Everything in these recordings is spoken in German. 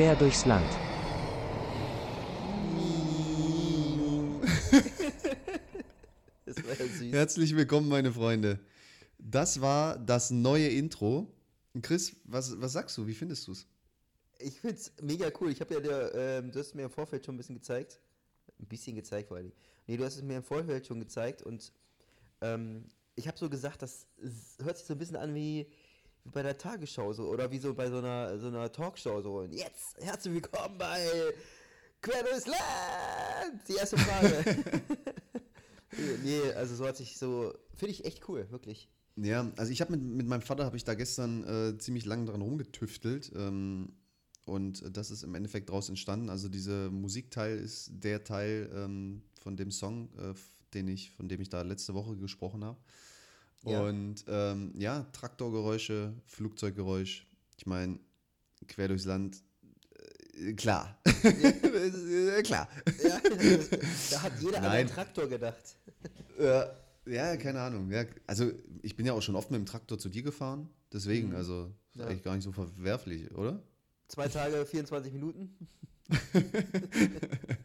Quer durchs Land. Das war ja süß. Herzlich willkommen, meine Freunde. Das war das neue Intro. Chris, was, was sagst du? Wie findest du es? Ich find's mega cool. Ich habe ja, der, ähm, du hast es mir im Vorfeld schon ein bisschen gezeigt. Ein bisschen gezeigt vor allem. Nee, du hast es mir im Vorfeld schon gezeigt und ähm, ich habe so gesagt, das hört sich so ein bisschen an wie, wie bei der Tagesschau so oder wie so bei so einer, so einer Talkshow so. Und jetzt herzlich willkommen bei Quer durchs Land! Die erste Frage. nee, also so hat sich so, finde ich echt cool, wirklich. Ja, also ich habe mit, mit meinem Vater habe ich da gestern äh, ziemlich lange dran rumgetüftelt ähm, und das ist im Endeffekt daraus entstanden. Also dieser Musikteil ist der Teil ähm, von dem Song, äh, den ich, von dem ich da letzte Woche gesprochen habe. Ja. Und ähm, ja, Traktorgeräusche, Flugzeuggeräusch. Ich meine, quer durchs Land, äh, klar. Äh, klar. Ja, da hat jeder an Nein. den Traktor gedacht. Ja, ja, keine Ahnung. Ja, also ich bin ja auch schon oft mit dem Traktor zu dir gefahren. Deswegen, also ist Mhm. Ja. eigentlich gar nicht so verwerflich, oder? Zwei Tage, 24 Minuten?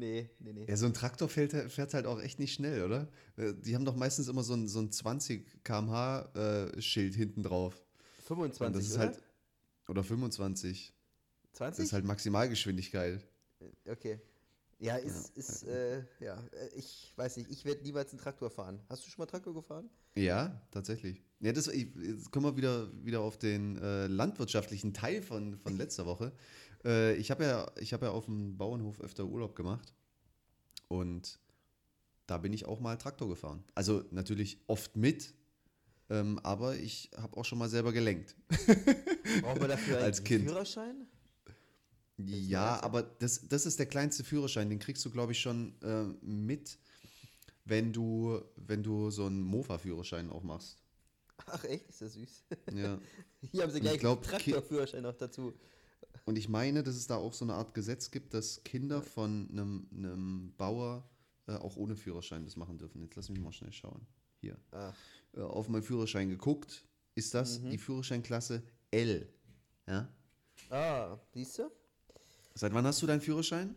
nee, nee, nee. Ja, so ein Traktor fährt, fährt halt auch echt nicht schnell, oder? Äh, Die haben doch meistens immer so ein, so ein 20 km/h äh, Schild hinten drauf. 25, Und das ist oder? halt, oder 25. 20? Das ist halt Maximalgeschwindigkeit. okay. Ja, ist, ist, äh, ja, äh, ich weiß nicht, ich werde niemals einen Traktor fahren. Hast du schon mal Traktor gefahren? Ja, tatsächlich. Ja, das, ich- jetzt kommen wir wieder, wieder auf den äh, landwirtschaftlichen Teil von, von letzter Woche. Äh, ich habe ja, ich hab ja auf dem Bauernhof öfter Urlaub gemacht und da bin ich auch mal Traktor gefahren. Also natürlich oft mit, ähm, aber ich habe auch schon mal selber gelenkt. Braucht man dafür einen Als Kind. Führerschein? Ja, aber das, das ist der kleinste Führerschein, den kriegst du, glaube ich, schon äh, mit, wenn du, wenn du so einen Mofa-Führerschein auch machst. Ach echt, ist das süß. Ja. Hier haben sie gleich ich glaub, einen Traktorführerschein noch dazu. Und ich meine, dass es da auch so eine Art Gesetz gibt, dass Kinder von einem, einem Bauer äh, auch ohne Führerschein das machen dürfen. Jetzt lass mich mal schnell schauen. Hier. Ah, Äh, auf meinen Führerschein geguckt. Ist das Mhm. die Führerscheinklasse L? Ja? ah siehst du? Seit wann hast du deinen Führerschein?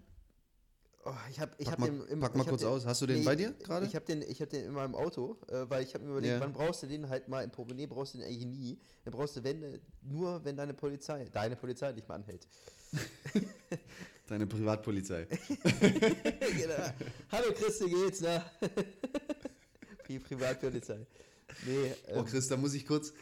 Oh, ich habe ich Pack hab mal- den im, pack mal kurz den, aus. Hast du den bei dir gerade? Ich habe den, ich hab den in meinem Auto, äh, weil ich habe mir überlegt, Ja. wann brauchst du den halt mal im Portemonnaie, brauchst du den eigentlich nie. Dann brauchst du wenn, äh, nur, wenn deine Polizei, deine Polizei dich mal anhält. Deine Privatpolizei. genau. Hallo Chris, wie geht's, ne? Pri Privatpolizei. Nee, Oh, ähm, Chris, da muss ich kurz.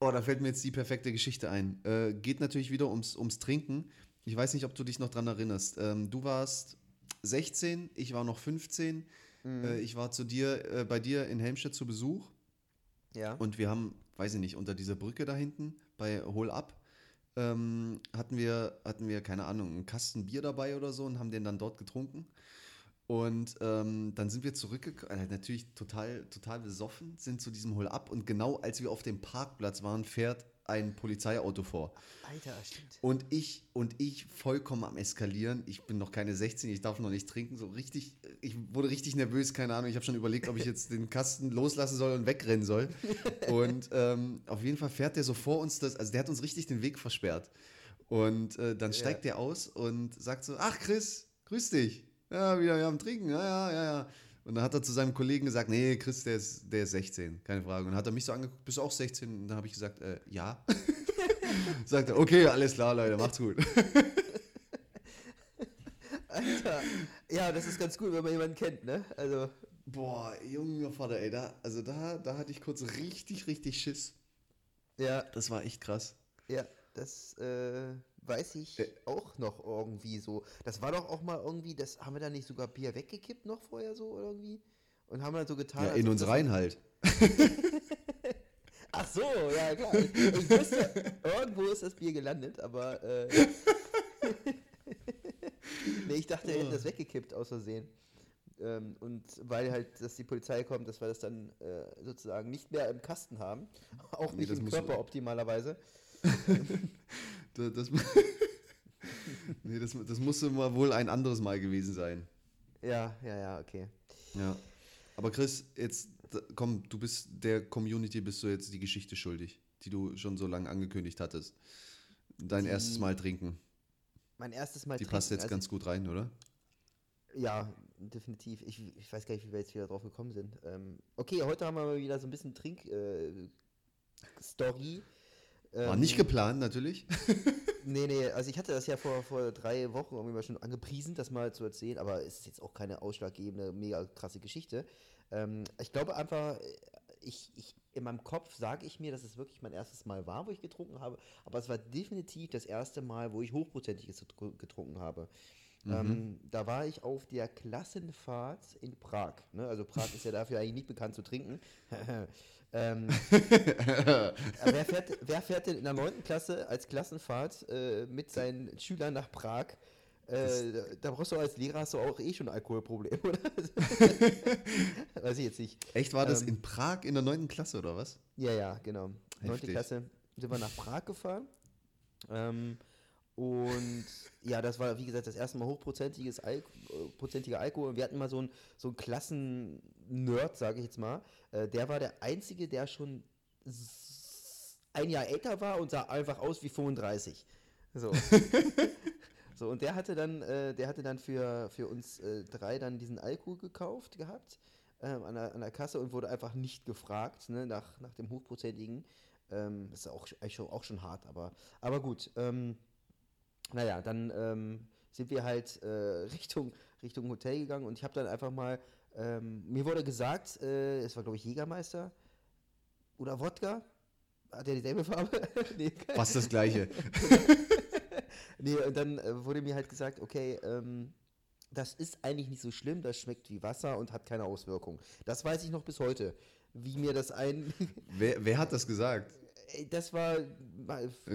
Oh, da fällt mir jetzt die perfekte Geschichte ein. Äh, geht natürlich wieder ums, ums Trinken. Ich weiß nicht, ob du dich noch dran erinnerst. Ähm, du warst 16, ich war noch 15. Mhm. Äh, ich war zu dir, äh, bei dir in Helmstedt zu Besuch ja. und wir haben, weiß ich nicht, unter dieser Brücke da hinten bei Hol Up ähm, hatten, wir, hatten wir, keine Ahnung, einen Kasten Bier dabei oder so und haben den dann dort getrunken. Und ähm, dann sind wir zurückgekommen, äh, natürlich total, total besoffen, sind zu diesem Hol Up und genau als wir auf dem Parkplatz waren, fährt ein Polizeiauto vor. Alter, stimmt. Und ich, und ich vollkommen am Eskalieren. Ich bin noch keine 16, ich darf noch nicht trinken. So richtig, ich wurde richtig nervös, keine Ahnung. Ich habe schon überlegt, ob ich jetzt den Kasten loslassen soll und wegrennen soll. Und ähm, auf jeden Fall fährt der so vor uns das, also der hat uns richtig den Weg versperrt. Und äh, dann steigt der aus und sagt so: Ach, Chris, grüß dich. Ja, wieder am Trinken. Ja, ja, ja, ja. Und dann hat er zu seinem Kollegen gesagt, nee, Chris, der ist, der ist 16, keine Frage. Und dann hat er mich so angeguckt, bist du auch 16? Und dann habe ich gesagt, äh, ja. Sagt er, okay, alles klar, Leute, macht's gut. Alter. Ja, das ist ganz gut, wenn man jemanden kennt, ne? Also, Boah, junger Vater, ey, da, also da, da hatte ich kurz richtig, richtig Schiss. ja, Das war echt krass. ja, das äh, weiß ich Äh. auch noch irgendwie so. Das war doch auch mal irgendwie, das haben wir da nicht sogar Bier weggekippt noch vorher so irgendwie? Und haben dann so getan. Ja, in uns rein halt. Ach so, ja klar. Ich, ich wusste, irgendwo ist das Bier gelandet, aber äh, nee, ich dachte, er hätte das weggekippt aus Versehen. Ähm, und weil halt, dass die Polizei kommt, dass wir das dann äh, sozusagen nicht mehr im Kasten haben, auch Nee, nicht das im Körper optimalerweise. Da- Das, nee, das, das musste mal wohl ein anderes Mal gewesen sein. Ja, ja, ja, okay. Ja. Aber Chris, jetzt komm, du bist der Community bist du jetzt die Geschichte schuldig, die du schon so lange angekündigt hattest. Dein Die- erstes Mal trinken. Mein erstes Mal Die passt trinken, jetzt also ganz gut rein, oder? Ja, definitiv. Ich, ich weiß gar nicht, wie wir jetzt wieder drauf gekommen sind. Ähm, okay, heute haben wir mal wieder so ein bisschen Trink-Story. Äh. War Ähm, nicht geplant, natürlich. Nee, nee, also ich hatte das ja vor, vor drei Wochen irgendwie mal schon angepriesen, das mal zu erzählen, aber es ist jetzt auch keine ausschlaggebende, mega krasse Geschichte. Ähm, ich glaube einfach, äh, ich, ich, in meinem Kopf sage ich mir, dass es wirklich mein erstes Mal war, wo ich getrunken habe, aber es war definitiv das erste Mal, wo ich hochprozentiges getru- getrunken habe. Ähm, da war ich auf der Klassenfahrt in Prag. Ne? Also Prag ist ja dafür eigentlich nicht bekannt zu trinken. ähm, wer, fährt, wer fährt denn in der 9. Klasse als Klassenfahrt äh, mit seinen Schülern nach Prag? Äh, da brauchst du als Lehrer hast du auch eh schon ein Alkoholproblem, oder? Weiß ich jetzt nicht. Echt, war das Ähm, in Prag in der 9. Klasse oder was? Ja, ja, genau. 9. Heftig. Klasse sind wir nach Prag gefahren. Ähm, und ja, das war, wie gesagt, das erste Mal hochprozentiges Al äh, prozentiger Alkohol. Und wir hatten mal so einen so einen Klassen-Nerd, sage ich jetzt mal. Äh, der war der Einzige, der schon ein Jahr älter war und sah einfach aus wie 35. So. so, und der hatte dann, äh, der hatte dann für, für uns äh, drei dann diesen Alkohol gekauft gehabt ähm, an, der, an der Kasse und wurde einfach nicht gefragt, ne, nach, nach dem hochprozentigen. Ähm, ist auch, auch schon hart, aber, aber gut. Ähm, naja, dann ähm, sind wir halt äh, Richtung, Richtung Hotel gegangen und ich habe dann einfach mal, ähm, mir wurde gesagt, äh, es war glaube ich Jägermeister oder Wodka. Hat er dieselbe Farbe? nee, Fast das Gleiche. nee, und dann äh, wurde mir halt gesagt, okay, ähm, das ist eigentlich nicht so schlimm, das schmeckt wie Wasser und hat keine Auswirkung. Das weiß ich noch bis heute. Wie mir das ein. wer, wer hat das gesagt? Ey, das war.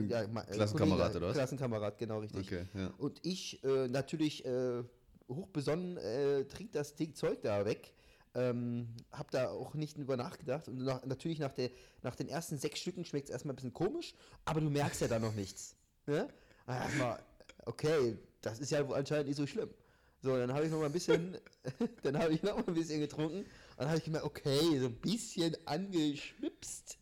ja, äh, Klassenkamerad, Kollege, oder was? Klassenkamerad, genau richtig. Okay, ja. Und ich äh, natürlich äh, hochbesonnen äh, trink das Ding Zeug da weg. Ähm, hab da auch nicht drüber nachgedacht. Und nach, natürlich nach, der, nach den ersten sechs Stücken schmeckt es erstmal ein bisschen komisch, aber du merkst ja da noch nichts. Ne? Dann erstmal, okay, das ist ja wohl anscheinend nicht so schlimm. So, dann habe ich noch mal ein bisschen, dann habe ich noch mal ein bisschen getrunken. Und dann habe ich gemerkt, okay, so ein bisschen angeschwipst.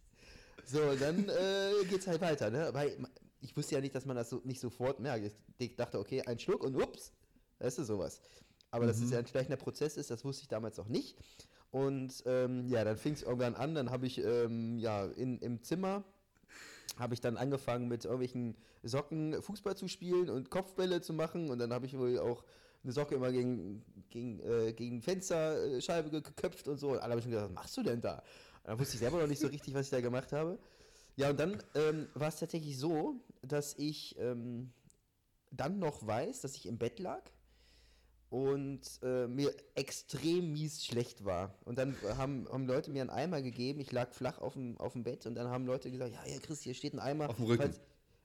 So, dann äh, geht's halt weiter, ne? Weil ich wusste ja nicht, dass man das so nicht sofort merkt. Ich dachte, okay, ein Schluck und ups, das ist sowas. Aber dass es ja ein schleichender Prozess ist, das wusste ich damals noch nicht. Und ähm, ja, dann fing es irgendwann an, dann habe ich ähm, ja in, im Zimmer habe ich dann angefangen mit irgendwelchen Socken Fußball zu spielen und Kopfbälle zu machen und dann habe ich wohl auch eine Socke immer gegen, gegen, äh, gegen Fensterscheibe geköpft und so. Und alle haben schon gedacht, was machst du denn da? Dann wusste ich selber noch nicht so richtig, was ich da gemacht habe. Ja, und dann ähm, war es tatsächlich so, dass ich ähm, dann noch weiß, dass ich im Bett lag und äh, mir extrem mies schlecht war. Und dann haben, haben Leute mir einen Eimer gegeben, ich lag flach auf dem, auf dem Bett und dann haben Leute gesagt, ja, ja, Chris, hier steht ein Eimer. Auf dem Rücken. Falls-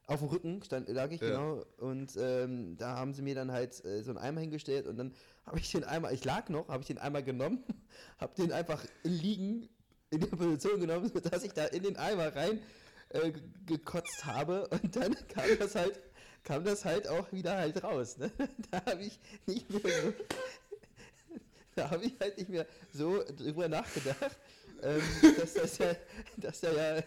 auf dem Rücken stand, lag ich, Ja. genau. Und ähm, da haben sie mir dann halt äh, so einen Eimer hingestellt und dann habe ich den Eimer, ich lag noch, habe ich den Eimer genommen, habe den einfach liegen in der Position genommen, sodass ich da in den Eimer rein äh, ge- gekotzt habe und dann kam das halt kam das halt auch wieder halt raus. Ne? Da habe ich nicht mehr so, da habe ich halt nicht mehr so drüber nachgedacht, ähm, dass das ja, dass da ja,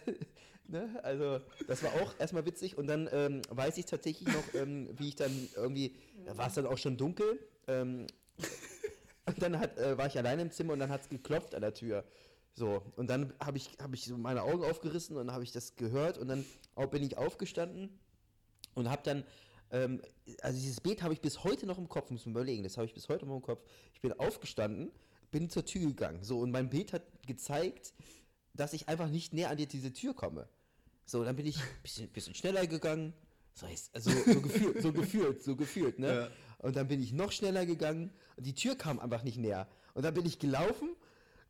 ne? also das war auch erstmal witzig und dann ähm, weiß ich tatsächlich noch, ähm, wie ich dann irgendwie, da war es dann auch schon dunkel, ähm, und dann hat, äh, war ich alleine im Zimmer und dann hat es geklopft an der Tür. So, und dann habe ich, hab ich so meine Augen aufgerissen und dann habe ich das gehört und dann auch bin ich aufgestanden und habe dann, ähm, also dieses Bild habe ich bis heute noch im Kopf, muss man überlegen, das habe ich bis heute noch im Kopf. Ich bin aufgestanden, bin zur Tür gegangen, so, und mein Bild hat gezeigt, dass ich einfach nicht näher an die, diese Tür komme. So, dann bin ich ein bisschen, bisschen schneller gegangen, so, jetzt- also so gefühlt, so gefühlt, so gefühlt, ne? Ja. Und dann bin ich noch schneller gegangen und die Tür kam einfach nicht näher. Und dann bin ich gelaufen,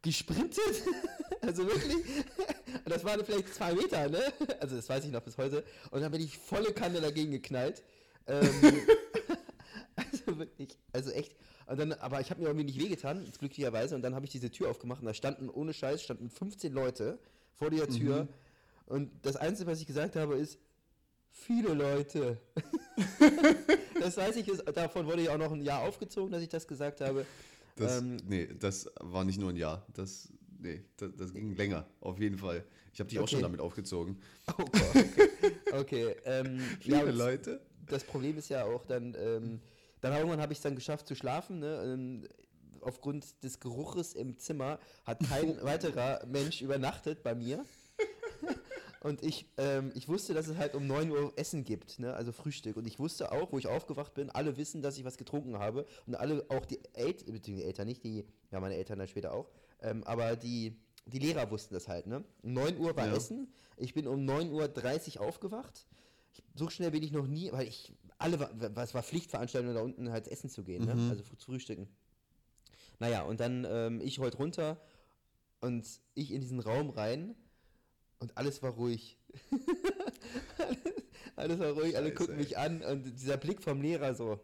gesprintet, also wirklich, das waren vielleicht zwei Meter, ne? Also das weiß ich noch bis heute. Und dann bin ich volle Kanne dagegen geknallt. Ähm, also wirklich, also echt. Und dann, aber ich habe mir irgendwie nicht wehgetan, glücklicherweise. Und dann habe ich diese Tür aufgemacht und da standen ohne Scheiß, standen 15 Leute vor der Tür. Und das Einzige, was ich gesagt habe, ist, viele Leute. das weiß ich, ist, davon wurde ich auch noch ein Jahr aufgezogen, dass ich das gesagt habe. Das, Ähm, nee, das war nicht nur ein Jahr. Das, nee, das, das ging länger, auf jeden Fall. Ich habe dich auch Okay. schon damit aufgezogen. Oh Gott, okay. okay ähm, ja, Liebe und Leute. das Problem ist ja auch dann, ähm, dann irgendwann habe ich es dann geschafft zu schlafen. Ne? Ähm, aufgrund des Geruches im Zimmer hat kein weiterer Mensch übernachtet bei mir. Und ich, ähm, ich wusste, dass es halt um 9 Uhr Essen gibt, ne? also Frühstück. Und ich wusste auch, wo ich aufgewacht bin, alle wissen, dass ich was getrunken habe. Und alle, auch die Eltern, beziehungsweise die Eltern nicht, die, ja, meine Eltern dann später auch, ähm, aber die, die Lehrer wussten das halt. Ne? Um 9 Uhr war Ja. Essen. Ich bin um 9.30 Uhr aufgewacht. Ich, so schnell bin ich noch nie, weil ich, alle, war- was war Pflichtveranstaltung da unten halt essen zu gehen, ne? Mhm. also zu frühstücken. Naja, und dann ähm, ich heute runter und ich in diesen Raum rein und alles war ruhig. alles war ruhig, alle Scheiße, gucken ey. mich an und dieser Blick vom Lehrer so,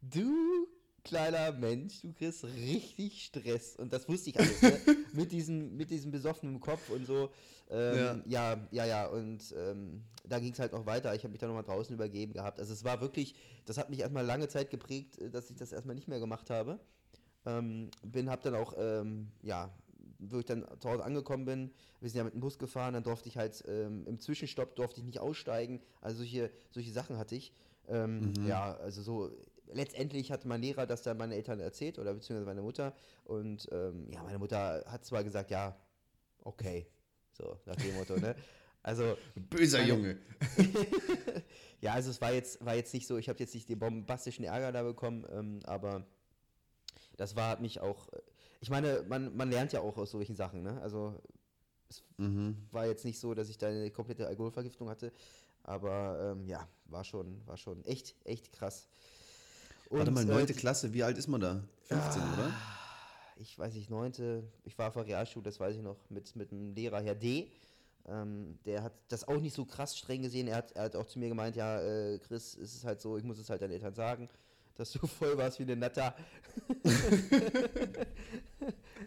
du kleiner Mensch, du kriegst richtig Stress und das wusste ich alles, ne? mit, diesem, mit diesem besoffenen Kopf und so. Ähm, ja. ja, ja, und ähm, da ging es halt noch weiter. Ich habe mich dann nochmal draußen übergeben gehabt. Also es war wirklich, das hat mich erstmal lange Zeit geprägt, äh, dass ich das erstmal nicht mehr gemacht habe. Ähm, bin, hab dann auch, ähm, ja, wo ich dann zu Hause angekommen bin, wir sind ja mit dem Bus gefahren, dann durfte ich halt ähm, im Zwischenstopp durfte ich nicht aussteigen. Also solche, solche Sachen hatte ich. Ähm, Mhm. Ja, also so, letztendlich hat mein Lehrer das dann meine Eltern erzählt oder beziehungsweise meine Mutter. Und ähm, ja, meine Mutter hat zwar gesagt, ja, okay, so nach dem Motto, ne? Also Böser Meine- Junge. ja, also es war jetzt, war jetzt nicht so, ich habe jetzt nicht den bombastischen Ärger da bekommen, ähm, aber das war hat mich auch, ich meine, man, man lernt ja auch aus solchen Sachen, ne? Also Mhm. war jetzt nicht so, dass ich da eine komplette Alkoholvergiftung hatte, aber ähm, ja, war schon, war schon echt, echt krass. Warte mal, äh, neunte die- Klasse, wie alt ist man da? 15, Ah, oder? Ich weiß nicht, neunte, ich war auf der Realschule, das weiß ich noch, mit, mit dem Lehrer Herr D. Ähm, der hat das auch nicht so krass streng gesehen. Er hat, er hat auch zu mir gemeint, ja, äh, Chris, es ist halt so, ich muss es halt deinen Eltern sagen, dass du voll warst wie eine Natter.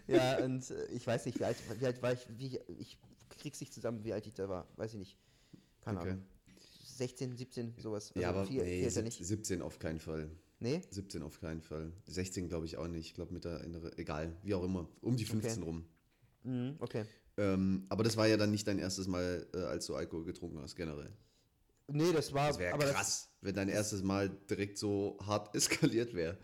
ja, und äh, ich weiß nicht, wie alt, wie alt war ich, wie, ich krieg's nicht zusammen, wie alt ich da war, weiß ich nicht. Keine Okay. Ahnung. 16, 17, sowas. Ja, Also aber viel, nee, sieb- nicht. 17 auf keinen Fall. Nee? 17 auf keinen Fall. 16 glaube ich auch nicht. Ich glaube mit der innere, egal, wie auch immer. Um die 15 rum. Mhm, okay. Ähm, aber das war ja dann nicht dein erstes Mal, äh, als du Alkohol getrunken hast, generell. Nee, das war. Das wäre krass, wenn dein erstes Mal direkt so hart eskaliert wäre.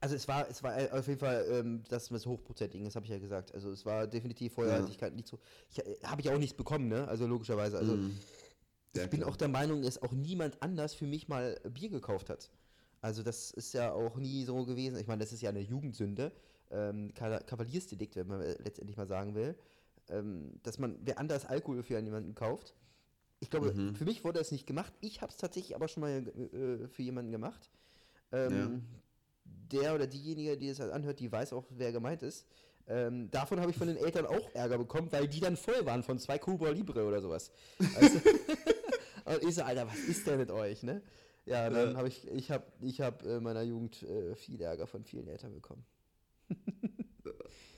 Also es war, es war äh, auf jeden Fall ähm, das mit hochprozentigen, das habe ich ja gesagt. Also es war definitiv vorher, Ja. nicht so. Ich, äh, habe ich auch nichts bekommen, ne? Also logischerweise. Also. Ja, ich bin klar. auch der Meinung, dass auch niemand anders für mich mal Bier gekauft hat. Also das ist ja auch nie so gewesen. Ich meine, das ist ja eine Jugendsünde, ähm, Ka- Kavaliersdelikt, wenn man letztendlich mal sagen will, ähm, dass man wer anders Alkohol für jemanden kauft. Ich glaube, Mhm. für mich wurde es nicht gemacht. Ich habe es tatsächlich aber schon mal äh, für jemanden gemacht. Ähm, Der oder diejenige, die es halt anhört, die weiß auch, wer gemeint ist. Ähm, davon habe ich von den Eltern auch Ärger bekommen, weil die dann voll waren von zwei Cuba Libre oder sowas. Also, und ich so, Alter, was ist denn mit euch, ne? Ja, dann Ja. habe ich, ich habe ich hab in meiner Jugend äh, viel Ärger von vielen Eltern bekommen.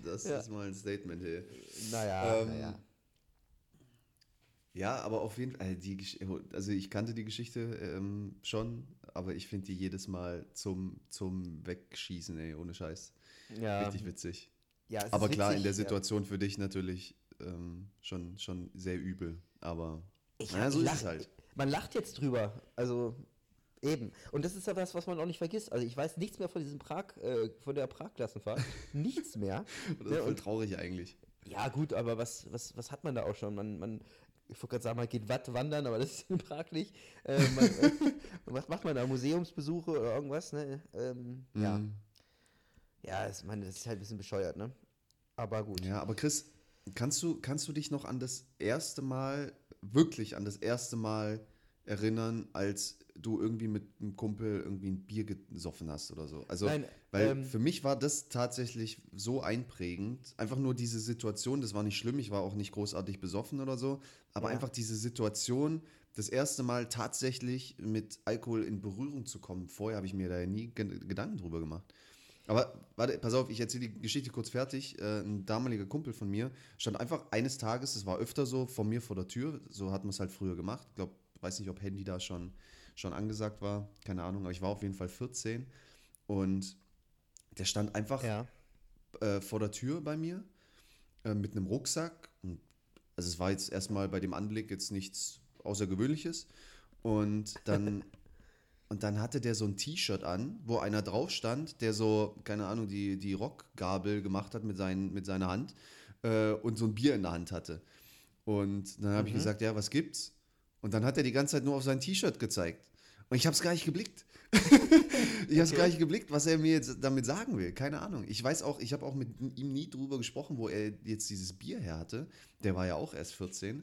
Das Ja. ist mal ein Statement hier. Naja, Ähm, naja. Ja, aber auf jeden Fall, äh, die, Gesch- also ich kannte die Geschichte ähm, schon, aber ich finde die jedes Mal zum, zum Wegschießen, ey, ohne Scheiß. Ja, Richtig witzig. ja, Aber klar, in witzig, der ja. Situation für dich natürlich ähm, schon, schon sehr übel, aber Ich, naja, so ich ist es halt. Man lacht jetzt drüber. Also eben. Und das ist ja was, was man auch nicht vergisst. Also ich weiß nichts mehr von diesem Prag, äh, von der Prag-Klassenfahrt. nichts mehr. Das ist Ja, voll und- traurig eigentlich. Ja, gut, aber was, was, was hat man da auch schon? Man, man, ich wollte gerade sagen, man geht Watt wandern, aber das ist in Prag nicht. Äh, man, was macht man da? Museumsbesuche oder irgendwas? Ne? Ähm, Ja, Mhm. ja das, man, das ist halt ein bisschen bescheuert, ne? Aber gut. Ja, aber Chris, kannst du, kannst du dich noch an das erste Mal, wirklich an das erste Mal erinnern, als du irgendwie mit einem Kumpel irgendwie ein Bier gesoffen hast oder so? Also, Nein, weil ähm, für mich war das tatsächlich so einprägend. Einfach nur diese Situation, das war nicht schlimm, ich war auch nicht großartig besoffen oder so, aber Ja. einfach diese Situation, das erste Mal tatsächlich mit Alkohol in Berührung zu kommen. Vorher habe ich mir da ja nie Ge- Gedanken drüber gemacht. Aber warte, pass auf, ich erzähle die Geschichte kurz fertig. Äh, ein damaliger Kumpel von mir stand einfach eines Tages, das war öfter so, von mir vor der Tür. So hat man es halt früher gemacht. Ich glaube, weiß nicht, ob Handy da schon, schon angesagt war. Keine Ahnung, aber ich war auf jeden Fall 14. Und der stand einfach Ja. äh, vor der Tür bei mir. äh, mit einem Rucksack. Und, also es war jetzt erstmal bei dem Anblick jetzt nichts Außergewöhnliches. Und dann, und dann hatte der so ein T-Shirt an, wo einer drauf stand, der so, keine Ahnung, die, die Rockgabel gemacht hat mit, seinen, mit seiner Hand äh, und so ein Bier in der Hand hatte. Und dann habe ich gesagt, ja, was gibt's? Und dann hat er die ganze Zeit nur auf sein T-Shirt gezeigt. Und ich habe es gar nicht geblickt. ich habe es gar nicht geblickt, was er mir jetzt damit sagen will. Keine Ahnung. Ich weiß auch, ich habe auch mit ihm nie drüber gesprochen, wo er jetzt dieses Bier her hatte. Der war ja auch erst 14.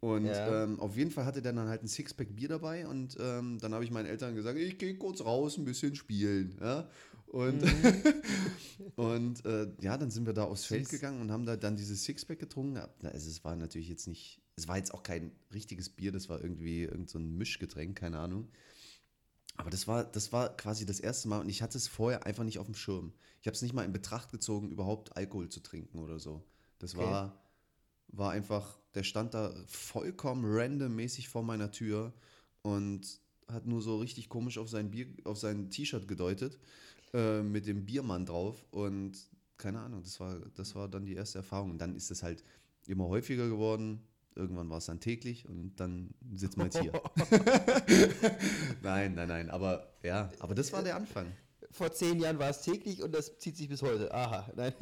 Und Ja. ähm, auf jeden Fall hatte der dann halt ein Sixpack Bier dabei und ähm, dann habe ich meinen Eltern gesagt, ich gehe kurz raus, ein bisschen spielen. Ja? Und, und äh, ja, dann sind wir da aufs Feld gegangen und haben da dann dieses Sixpack getrunken. Also es war natürlich jetzt nicht, es war jetzt auch kein richtiges Bier, das war irgendwie irgend so ein Mischgetränk, keine Ahnung. Aber das war, das war quasi das erste Mal und ich hatte es vorher einfach nicht auf dem Schirm. Ich habe es nicht mal in Betracht gezogen, überhaupt Alkohol zu trinken oder so. Das Okay. war, war einfach, der stand da vollkommen randommäßig vor meiner Tür und hat nur so richtig komisch auf sein Bier, auf sein T-Shirt gedeutet, äh, mit dem Biermann drauf und keine Ahnung, das war, das war dann die erste Erfahrung. Und dann ist es halt immer häufiger geworden. Irgendwann war es dann täglich und dann sitzen wir jetzt hier. nein, nein, nein, aber ja, aber das war der Anfang. Vor zehn Jahren war es täglich und das zieht sich bis heute. Aha, nein.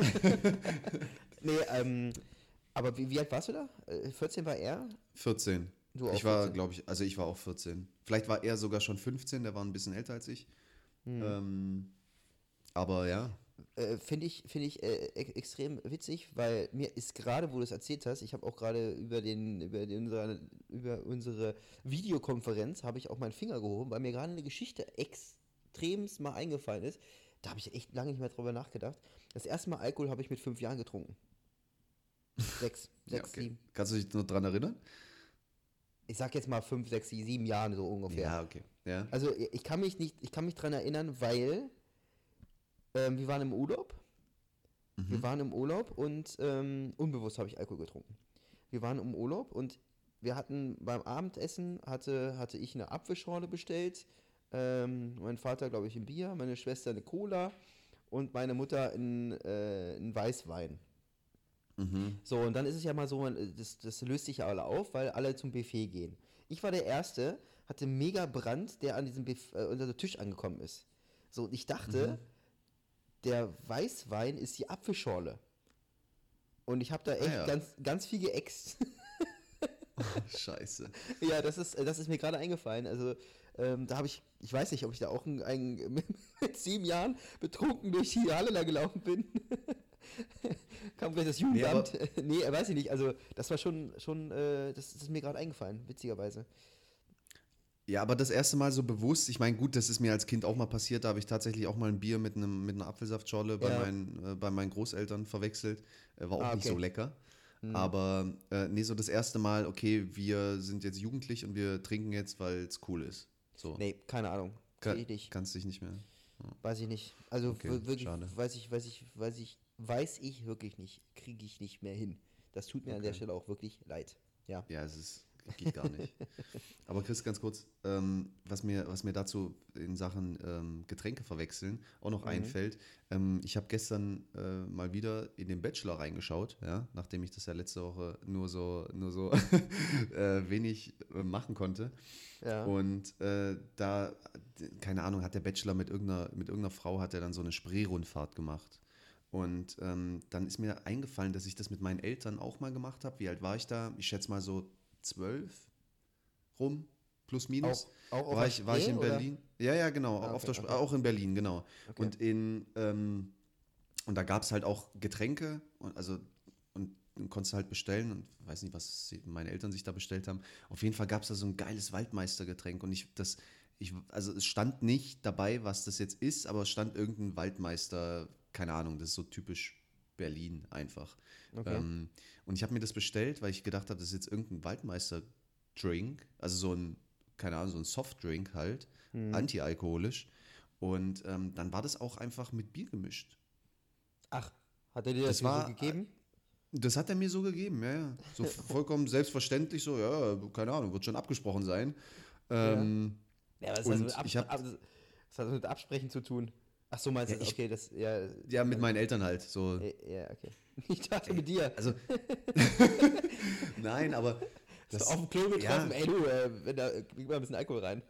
nee, ähm, aber wie, wie alt warst du da? Äh, 14 war er? 14. Du auch ich war, 14. glaube ich, also ich war auch 14. Vielleicht war er sogar schon 15, der war ein bisschen älter als ich. Hm. Ähm, aber ja, Äh, Finde ich, find ich äh, e extrem witzig, weil mir ist gerade, wo du es erzählt hast, ich habe auch gerade über, den, über, den, unsere, über unsere Videokonferenz, habe ich auch meinen Finger gehoben, weil mir gerade eine Geschichte extremst mal eingefallen ist. Da habe ich echt lange nicht mehr drüber nachgedacht. Das erste Mal Alkohol habe ich mit fünf Jahren getrunken. Sechs, ja sechs, okay. sieben. Kannst du dich noch dran erinnern? Ich sag jetzt mal fünf, sechs, sieben Jahren so ungefähr. Ja, okay. Ja. Also ich ich kann mich nicht, ich kann mich dran erinnern, weil ähm, wir waren im Urlaub. Wir waren im Urlaub und ähm, unbewusst habe ich Alkohol getrunken. Wir waren im Urlaub und wir hatten beim Abendessen hatte, hatte ich eine Apfelschorle bestellt, ähm, mein Vater glaube ich ein Bier, meine Schwester eine Cola und meine Mutter ein, äh, ein Weißwein. Mhm. So, und dann ist es ja mal so, das, das löst sich ja alle auf, weil alle zum Buffet gehen. Ich war der Erste, hatte mega Brand, der an diesem Buff äh, unter den Tisch angekommen ist. So, und ich dachte, der Weißwein ist die Apfelschorle. Und ich habe da echt ja. ganz, ganz viel geäxt. Scheiße. ja, das ist, das ist mir gerade eingefallen. Also, ähm, da habe ich, ich weiß nicht, ob ich da auch ein, ein, mit sieben Jahren betrunken durch die Halle da gelaufen bin. Kam gleich das Jugendamt. Nee, weiß ich nicht. Also, das war schon, schon äh, das, das ist mir gerade eingefallen, witzigerweise. Ja, aber das erste Mal so bewusst, ich meine, gut, das ist mir als Kind auch mal passiert, da habe ich tatsächlich auch mal ein Bier mit, einem, mit einer Apfelsaftschorle bei, Ja. meinen, äh, bei meinen Großeltern verwechselt. Äh, war auch Ah, nicht okay. Hm. so lecker. Aber äh, nee, so das erste Mal, okay, wir sind jetzt jugendlich und wir trinken jetzt, weil es cool ist. So. Nee, keine Ahnung. Kann, ich nicht. Kannst dich nicht mehr. Weiß ich nicht. Also Okay, wir- wirklich, schade. weiß ich, weiß ich, weiß ich, weiß ich wirklich nicht. Kriege ich nicht mehr hin. Das tut mir an der Okay. Stelle auch wirklich leid. Ja. Ja, es ist, geht gar nicht. Aber Chris, ganz kurz, ähm, was, mir, was mir dazu in Sachen ähm, Getränke verwechseln auch noch einfällt, ähm, ich habe gestern äh, mal wieder in den Bachelor reingeschaut, ja, nachdem ich das ja letzte Woche nur so, nur so äh, wenig äh, machen konnte. Ja. Und äh, da, keine Ahnung, hat der Bachelor mit irgendeiner, mit irgendeiner Frau, hat er dann so eine Spreerundfahrt gemacht. Und ähm, dann ist mir eingefallen, dass ich das mit meinen Eltern auch mal gemacht habe. Wie alt war ich da? Ich schätze mal so zwölf rum, plus minus. Auch- auch war ich, war ich in oder? Berlin? Ja, ja, genau. Ah, okay, okay. Auch in Berlin, genau. Okay. Und in ähm, und da gab es halt auch Getränke, und, also und dann konntest du halt bestellen und weiß nicht, was meine Eltern sich da bestellt haben. Auf jeden Fall gab es da so ein geiles Waldmeistergetränk und ich das ich also es stand nicht dabei, was das jetzt ist, aber es stand irgendein Waldmeister, keine Ahnung, das ist so typisch Berlin einfach. Okay. Ähm, und ich habe mir das bestellt, weil ich gedacht habe, das ist jetzt irgendein Waldmeister-Drink, also so ein, keine Ahnung, so ein Softdrink halt, Hm. antialkoholisch. Und ähm, dann war das auch einfach mit Bier gemischt. Ach, hat er dir das, Das war- so gegeben? Das hat er mir so gegeben, ja, ja. So vollkommen selbstverständlich, so, ja, keine Ahnung, wird schon abgesprochen sein. Ähm, Ja, und hat das mit Ab ich hab- Ab was hat das mit Absprechen zu tun? Ach so, meinst du, Ja, ich- okay, das, ja. Ja, mit meinen Eltern halt. So. Ja, okay. Ich dachte mit dir. Also. Nein, aber. So Das, auf dem Klo getroffen, ja. ey du, äh, wenn da, gib mal ein bisschen Alkohol rein.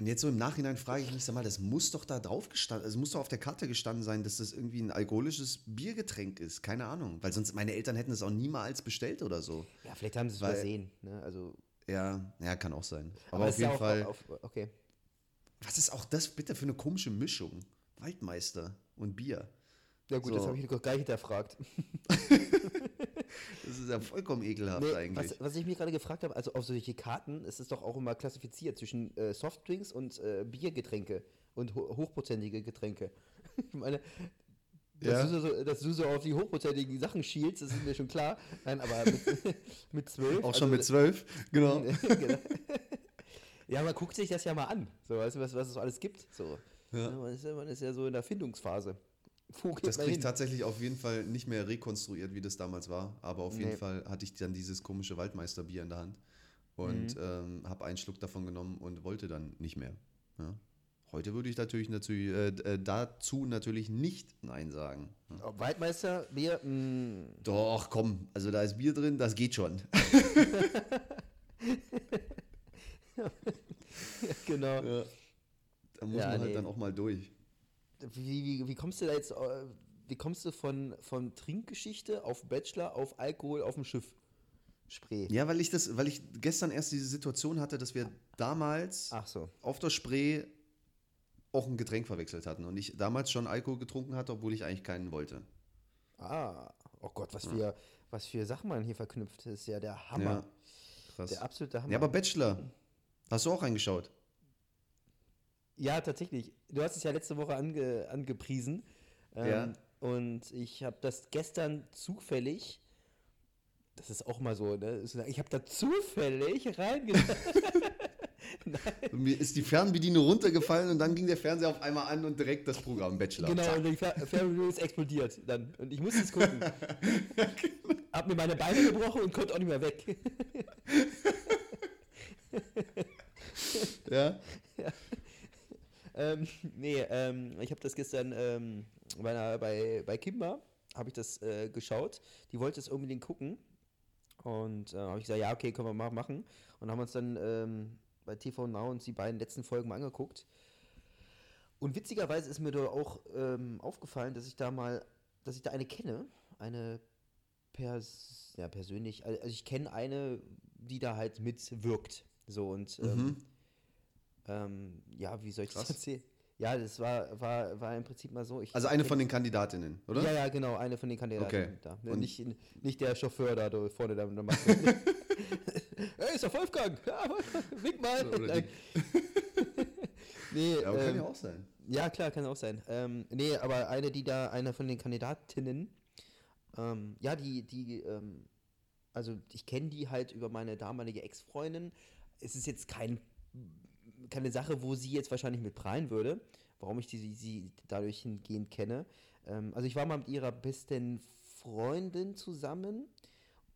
und jetzt so im Nachhinein frage ich mich, sag mal, das muss doch da drauf gestanden, es muss doch auf der Karte gestanden sein, dass das irgendwie ein alkoholisches Biergetränk ist. Keine Ahnung. Weil sonst meine Eltern hätten es auch niemals bestellt oder so. Ja, vielleicht haben sie es übersehen. Ne? Also, Ja, ja, kann auch sein. Aber, es auf jeden auch Fall. Auf, okay. was ist auch das bitte für eine komische Mischung? Waldmeister und Bier. Ja gut, So. das habe ich doch gar nicht hinterfragt. Das ist ja vollkommen ekelhaft Nee, eigentlich. was, was ich mich gerade gefragt habe, also auf solche Karten ist es doch auch immer klassifiziert zwischen äh, Softdrinks und äh, Biergetränke und ho hochprozentige Getränke. Ich meine, dass, Ja. du so, dass du so auf die hochprozentigen Sachen schielst, das ist mir schon klar. Nein, aber mit, mit zwölf. auch also- schon mit zwölf, genau. genau. Ja, man guckt sich das ja mal an, so, weißt du, was, was es so alles gibt. So. Ja. Man, ist ja, man ist ja so in der Findungsphase. Wo geht Das kriege ich tatsächlich auf jeden Fall nicht mehr rekonstruiert, wie das damals war. Aber auf jeden Nee. Fall hatte ich dann dieses komische Waldmeisterbier in der Hand und Mhm. ähm, habe einen Schluck davon genommen und wollte dann nicht mehr. Ja. Heute würde ich natürlich, natürlich äh, äh, dazu natürlich nicht Nein sagen. Ja. Waldmeister, Bier, mh, Doch, komm, also da ist Bier drin, das geht schon. genau. Ja. Da muss Ja, man halt nee. dann auch mal durch. Wie, wie, wie kommst du da jetzt, äh, wie kommst du von, von Trinkgeschichte auf Bachelor, auf Alkohol, auf dem Schiff? Spree. Ja, weil ich das, weil ich gestern erst diese Situation hatte, dass wir damals so. auf der Spree auch ein Getränk verwechselt hatten und ich damals schon Alkohol getrunken hatte, obwohl ich eigentlich keinen wollte. Ah, oh Gott, was für, was für Sachen man hier verknüpft. Das ist ja der Hammer. Ja, krass. Der absolute Hammer. Ja, aber Bachelor, hast du auch reingeschaut? Ja, tatsächlich. Du hast es ja letzte Woche ange, angepriesen. Ähm, Ja. Und ich habe das gestern zufällig, das ist auch mal so, ne? ich habe da zufällig reingeschaut. Und mir ist die Fernbedienung runtergefallen und dann ging der Fernseher auf einmal an und direkt das Programm Bachelor. genau, Zack. und die Fer- Fernbedienung ist explodiert dann. Und ich musste es gucken. hab mir meine Beine gebrochen und konnte auch nicht mehr weg. Ja? Ähm, nee, ähm, ich habe das gestern ähm, bei, bei, bei Kimba, habe ich das äh, geschaut. Die wollte es unbedingt gucken. Und äh, habe ich gesagt, ja, okay, können wir mal machen. Und haben uns dann ähm, bei TV Now uns die beiden letzten Folgen mal angeguckt. Und witzigerweise ist mir da auch ähm, aufgefallen, dass ich da mal, dass ich da eine kenne, eine pers ja, persönlich, also ich kenne eine, die da halt mitwirkt. So und ähm, Mhm. Ähm, ja, wie soll ich Krass. das erzählen? Ja, das war, war, war im Prinzip mal so. Ich, Also eine von den Kandidatinnen, oder? Ja, ja, genau, eine von den Kandidaten. Okay. Da. Ne, Und- Nicht, nicht der Chauffeur da, vorne da, da macht. Ey, ist der Wolfgang! Ja, wink mal! Oder nee, Ja, aber kann ähm, ja auch sein. ja, klar, kann auch sein. Ähm, nee, aber eine, die da, eine von den Kandidatinnen, ähm, ja, die, die, ähm, also ich kenne die halt über meine damalige Ex-Freundin. Es ist jetzt kein, keine Sache, wo sie jetzt wahrscheinlich mit prallen würde, warum ich die, sie, sie dadurch hingehend kenne. Ähm, also ich war mal mit ihrer besten Freundin zusammen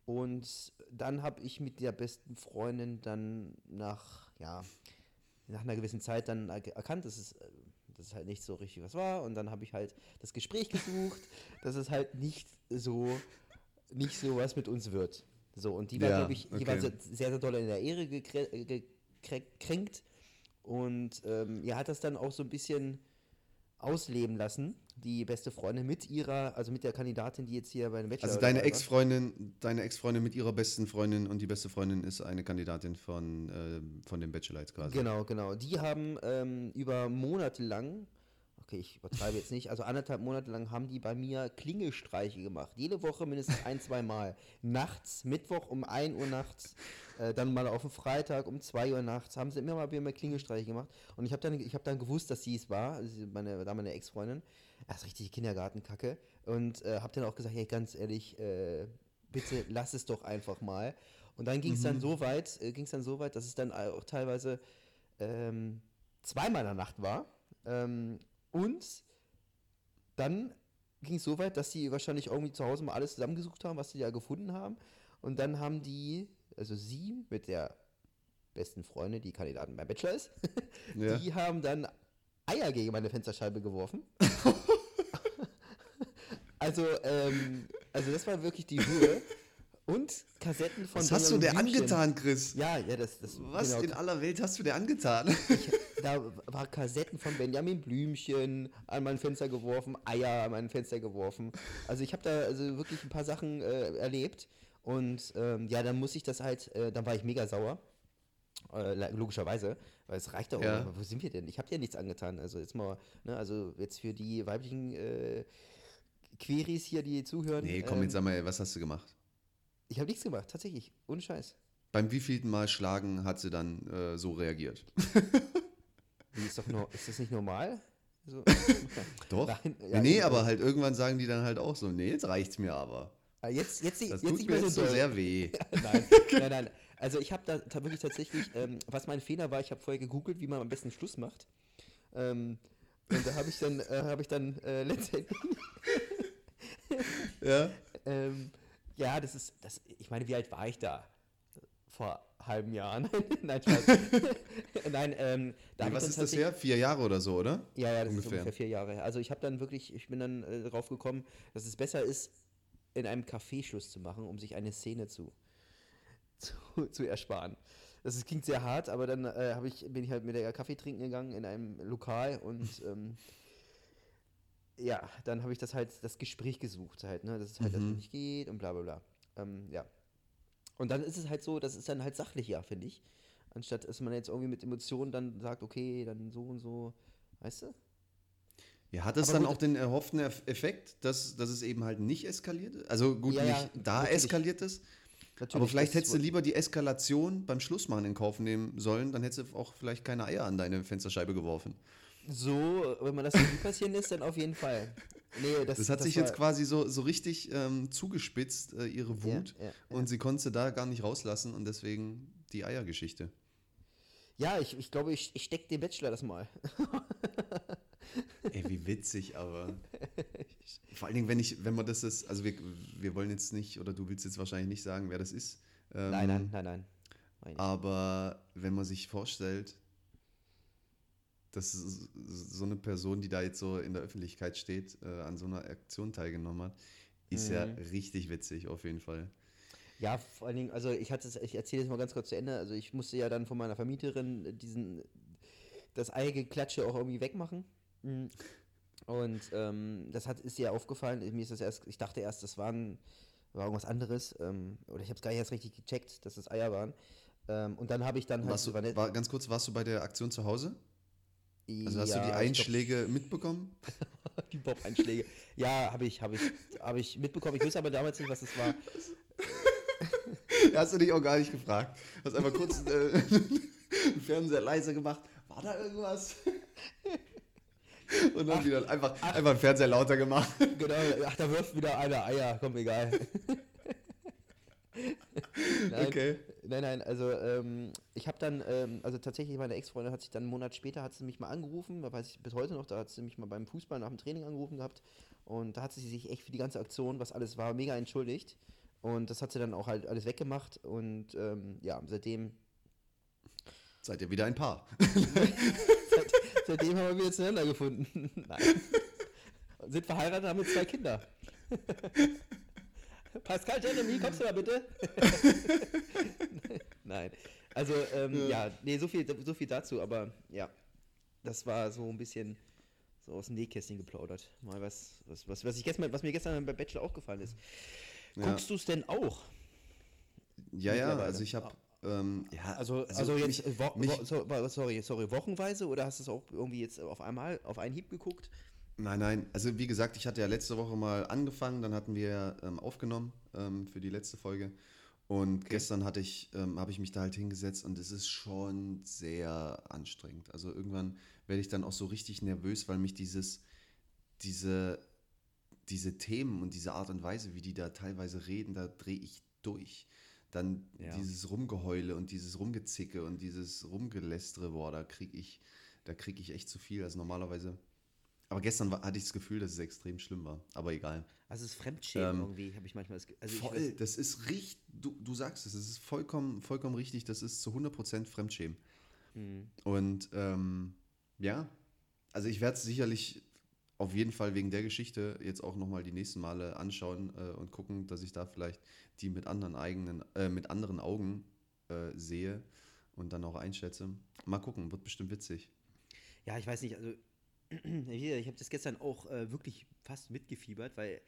und dann habe ich mit der besten Freundin dann nach, ja, nach einer gewissen Zeit dann er- erkannt, dass es, äh, dass es halt nicht so richtig was war. Und dann habe ich halt das Gespräch gesucht, dass es halt nicht so, nicht so was mit uns wird. So, und die war, Ja, glaube ich, die war okay. sehr, sehr, sehr doll in der Ehre äh, gekränkt. Und ähm, ja, hat das dann auch so ein bisschen ausleben lassen, die beste Freundin mit ihrer, also mit der Kandidatin, die jetzt hier bei dem Bachelor Also deine war. Ex-Freundin, deine Ex-Freundin mit ihrer besten Freundin und die beste Freundin ist eine Kandidatin von, äh, von dem Bachelor jetzt quasi. Genau, genau. Die haben ähm, über Monate lang, okay, ich übertreibe jetzt nicht, also anderthalb Monate lang haben die bei mir Klingelstreiche gemacht. Jede Woche mindestens ein, zwei Mal. Nachts, Mittwoch um 1 Uhr nachts, äh, dann mal auf dem Freitag um 2 Uhr nachts, haben sie immer mal bei mir Klingelstreiche gemacht. Und ich habe dann, ich hab dann gewusst, dass sie es war, meine, da meine Ex-Freundin. Das ist richtig Kindergartenkacke. Und äh, habe dann auch gesagt, hey, ganz ehrlich, äh, bitte lass es doch einfach mal. Und dann ging es dann so weit, äh, ging es dann so weit, dass es dann auch teilweise ähm, zweimal in der Nacht war. Ähm, und dann ging es so weit, dass sie wahrscheinlich irgendwie zu Hause mal alles zusammengesucht haben, was sie da gefunden haben. Und dann haben die, also sie mit der besten Freundin, die Kandidatin beim Bachelor ist, Ja. die haben dann Eier gegen meine Fensterscheibe geworfen. Also, ähm, also das war wirklich die Höhe. Und Kassetten von Was hast du dir angetan, Chris? Ja, ja, das, das Was genau. in aller Welt hast du dir angetan? da war Kassetten von Benjamin Blümchen an mein Fenster geworfen, Eier an mein Fenster geworfen. Also ich habe da also wirklich ein paar Sachen äh, erlebt und ähm, ja, dann muss ich das halt, äh, dann war ich mega sauer. Äh, logischerweise, weil es reicht doch. Ja. Wo sind wir denn? Ich habe dir nichts angetan. Also jetzt mal, ne, also jetzt für die weiblichen äh, Queries hier, die zuhören. Nee, komm, ähm, jetzt sag mal, was hast du gemacht? Ich habe nichts gemacht, tatsächlich. Ohne Scheiß. Beim wievielten Mal schlagen hat sie dann äh, so reagiert? Ist doch nur, ist das nicht normal? So, Doch. Nein, nee, ja, nee, aber halt irgendwann sagen die dann halt auch so, nee, jetzt reicht's mir aber. Ah, Jetzt, jetzt, nicht- Das jetzt tut mir jetzt so sehr weh. nein, nein, nein. Also ich habe da wirklich tatsächlich, ähm, was mein Fehler war, ich habe vorher gegoogelt, wie man am besten Schluss macht. Ähm, und da habe ich dann, äh, habe ich dann äh, letztendlich, Ja? ähm, ja, das ist, das, ich meine, wie alt war ich da? Vor halben Jahren? nein, nein, ähm, da Nee, was ist das her? Vier Jahre oder so, oder? Ja, ja, das ist Ungefähr. ungefähr vier Jahre her. Also ich habe dann wirklich, ich bin dann äh, drauf gekommen, dass es besser ist, in einem Café Schluss zu machen, um sich eine Szene zu, zu, zu ersparen. Das klingt sehr hart, aber dann äh, ich, bin ich halt mit der Kaffee trinken gegangen in einem Lokal und ähm, ja, dann habe ich das halt, das Gespräch gesucht halt, ne, dass es halt Mhm. mhm. nicht geht und bla bla bla. Ähm, ja. Und dann ist es halt so, das ist dann halt sachlicher, finde ich. Anstatt dass man jetzt irgendwie mit Emotionen dann sagt, okay, dann so und so, weißt du? Ja, hat es dann auch den erhofften Eff- Effekt, dass, dass es eben halt nicht eskaliert ist? Also gut, Ja, nicht da natürlich. eskaliert ist, Natürlich, aber vielleicht das hättest du lieber die Eskalation beim Schlussmachen in Kauf nehmen sollen, dann hättest du auch vielleicht keine Eier an deine Fensterscheibe geworfen. So, wenn man das nicht passieren lässt, dann auf jeden Fall. Nee, das, Das hat sich war- jetzt quasi so, so richtig ähm, zugespitzt, äh, ihre Wut. ja, ja. Und sie konnte da gar nicht rauslassen und deswegen die Eiergeschichte. Ja, ich, ich glaube, ich, ich steck dem Bachelor das mal. Ey, wie witzig, aber. Vor allen Dingen, wenn ich, wenn man das ist, also wir, wir wollen jetzt nicht, oder du willst jetzt wahrscheinlich nicht sagen, wer das ist. Ähm, Nein, nein, nein, nein. Meine. Aber wenn man sich vorstellt, dass so eine Person, die da jetzt so in der Öffentlichkeit steht, äh, an so einer Aktion teilgenommen hat, ist ja Mhm. richtig witzig, auf jeden Fall. Ja, vor allen Dingen, also ich hatte es, ich erzähle es mal ganz kurz zu Ende. Also ich musste ja dann von meiner Vermieterin diesen, das Eigeklatsche auch irgendwie wegmachen. Mhm. Und ähm, das hat, ist ihr aufgefallen. Mir ist das erst, ich dachte erst, das waren, war irgendwas anderes. Ähm, oder ich habe es gar nicht erst richtig gecheckt, dass das Eier waren. Ähm, und dann habe ich dann halt. Warst du, war ganz kurz, warst du bei der Aktion zu Hause? Also hast Ja, du die Einschläge mitbekommen? Die Bob-Einschläge. ja, habe ich, habe ich, habe ich mitbekommen. Ich wusste aber damals nicht, was das war. Hast du dich auch gar nicht gefragt. Hast einfach kurz äh, den Fernseher leise gemacht. War da irgendwas? Und dann Ach, wieder einfach, einfach den Fernseher lauter gemacht. Genau, ach, da wirft wieder einer Eier, komm, egal. nein, Okay. nein, nein, also ähm, ich habe dann, ähm, also tatsächlich meine Ex-Freundin hat sich dann einen Monat später, hat sie mich mal angerufen, da weiß ich bis heute noch, da hat sie mich mal beim Fußball nach dem Training angerufen gehabt und da hat sie sich echt für die ganze Aktion, was alles war, mega entschuldigt und das hat sie dann auch halt alles weggemacht und ähm, ja, seitdem, Seid ihr wieder ein Paar? seit, seitdem haben wir wieder zueinander gefunden. nein. Sind verheiratet, haben jetzt zwei Kinder. Pascal Jeremy, kommst du mal bitte? Nein. Also, ähm, ja. nee, so viel, so viel dazu, aber ja, das war so ein bisschen so aus dem Nähkästchen geplaudert. Mal was, was, was, was, ich gestern, was mir gestern beim Bachelor aufgefallen ist. Ja. Guckst du es denn auch? Ja, ja, also ich habe. Ähm, ja, Also, also, jetzt, mich- wo, mich- wo, sorry, sorry, wochenweise oder hast du es auch irgendwie jetzt auf einmal, auf einen Hieb geguckt? Nein, nein. Also wie gesagt, ich hatte ja letzte Woche mal angefangen, dann hatten wir ähm, aufgenommen ähm, für die letzte Folge. Und gestern hatte ich, ähm, habe ich mich da halt hingesetzt und es ist schon sehr anstrengend. Also irgendwann werde ich dann auch so richtig nervös, weil mich dieses, diese, diese Themen und diese Art und Weise, wie die da teilweise reden, da drehe ich durch. Dann Ja. dieses Rumgeheule und dieses Rumgezicke und dieses Rumgelästere, boah, da kriege ich, da kriege ich echt zu viel. Also normalerweise. Aber gestern war, hatte ich das Gefühl, dass es extrem schlimm war. Aber egal. Also, es ist Fremdschämen Ähm, irgendwie, habe ich manchmal das also Voll, weiß- das ist richtig, du, du sagst es, es ist vollkommen, vollkommen richtig, das ist zu 100% Fremdschämen. Mhm. Und ähm, ja, also ich werde es sicherlich auf jeden Fall wegen der Geschichte jetzt auch nochmal die nächsten Male anschauen äh, und gucken, dass ich da vielleicht die mit anderen eigenen, äh, mit anderen Augen äh, sehe und dann auch einschätze. Mal gucken, wird bestimmt witzig. Ja, ich weiß nicht, also ich habe das gestern auch äh, wirklich fast mitgefiebert, weil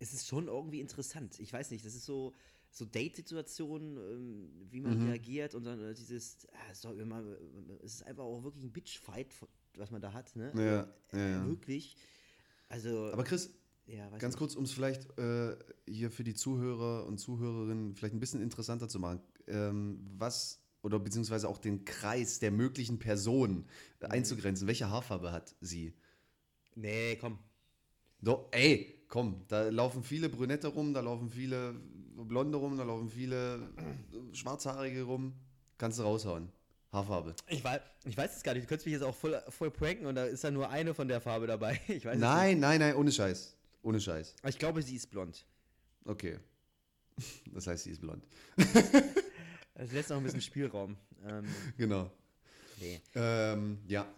es ist schon irgendwie interessant. Ich weiß nicht, das ist so, so Date-Situationen, ähm, wie man Mhm. reagiert und dann äh, dieses, ah, immer, es ist einfach auch wirklich ein Bitch-Fight, was man da hat, ne? Ja, Also, ja, ja. Wirklich. Also, Aber Chris, ja, ganz nicht. kurz, um es vielleicht äh, hier für die Zuhörer und Zuhörerinnen vielleicht ein bisschen interessanter zu machen. Ähm, was oder beziehungsweise auch den Kreis der möglichen Personen Mhm. einzugrenzen. Welche Haarfarbe hat sie? Nee, komm. Doch, ey, komm, da laufen viele Brünette rum, da laufen viele Blonde rum, da laufen viele Schwarzhaarige rum. Kannst du raushauen. Haarfarbe. Ich weiß, ich weiß es gar nicht. Du könntest mich jetzt auch voll, voll pranken und da ist dann nur eine von der Farbe dabei. Ich weiß. Nein, nein, nein, ohne Scheiß. Ohne Scheiß. Ich glaube, sie ist blond. Okay. Das heißt, sie ist blond. Es lässt noch ein bisschen Spielraum. Ähm, Genau. nee. Ähm, ja.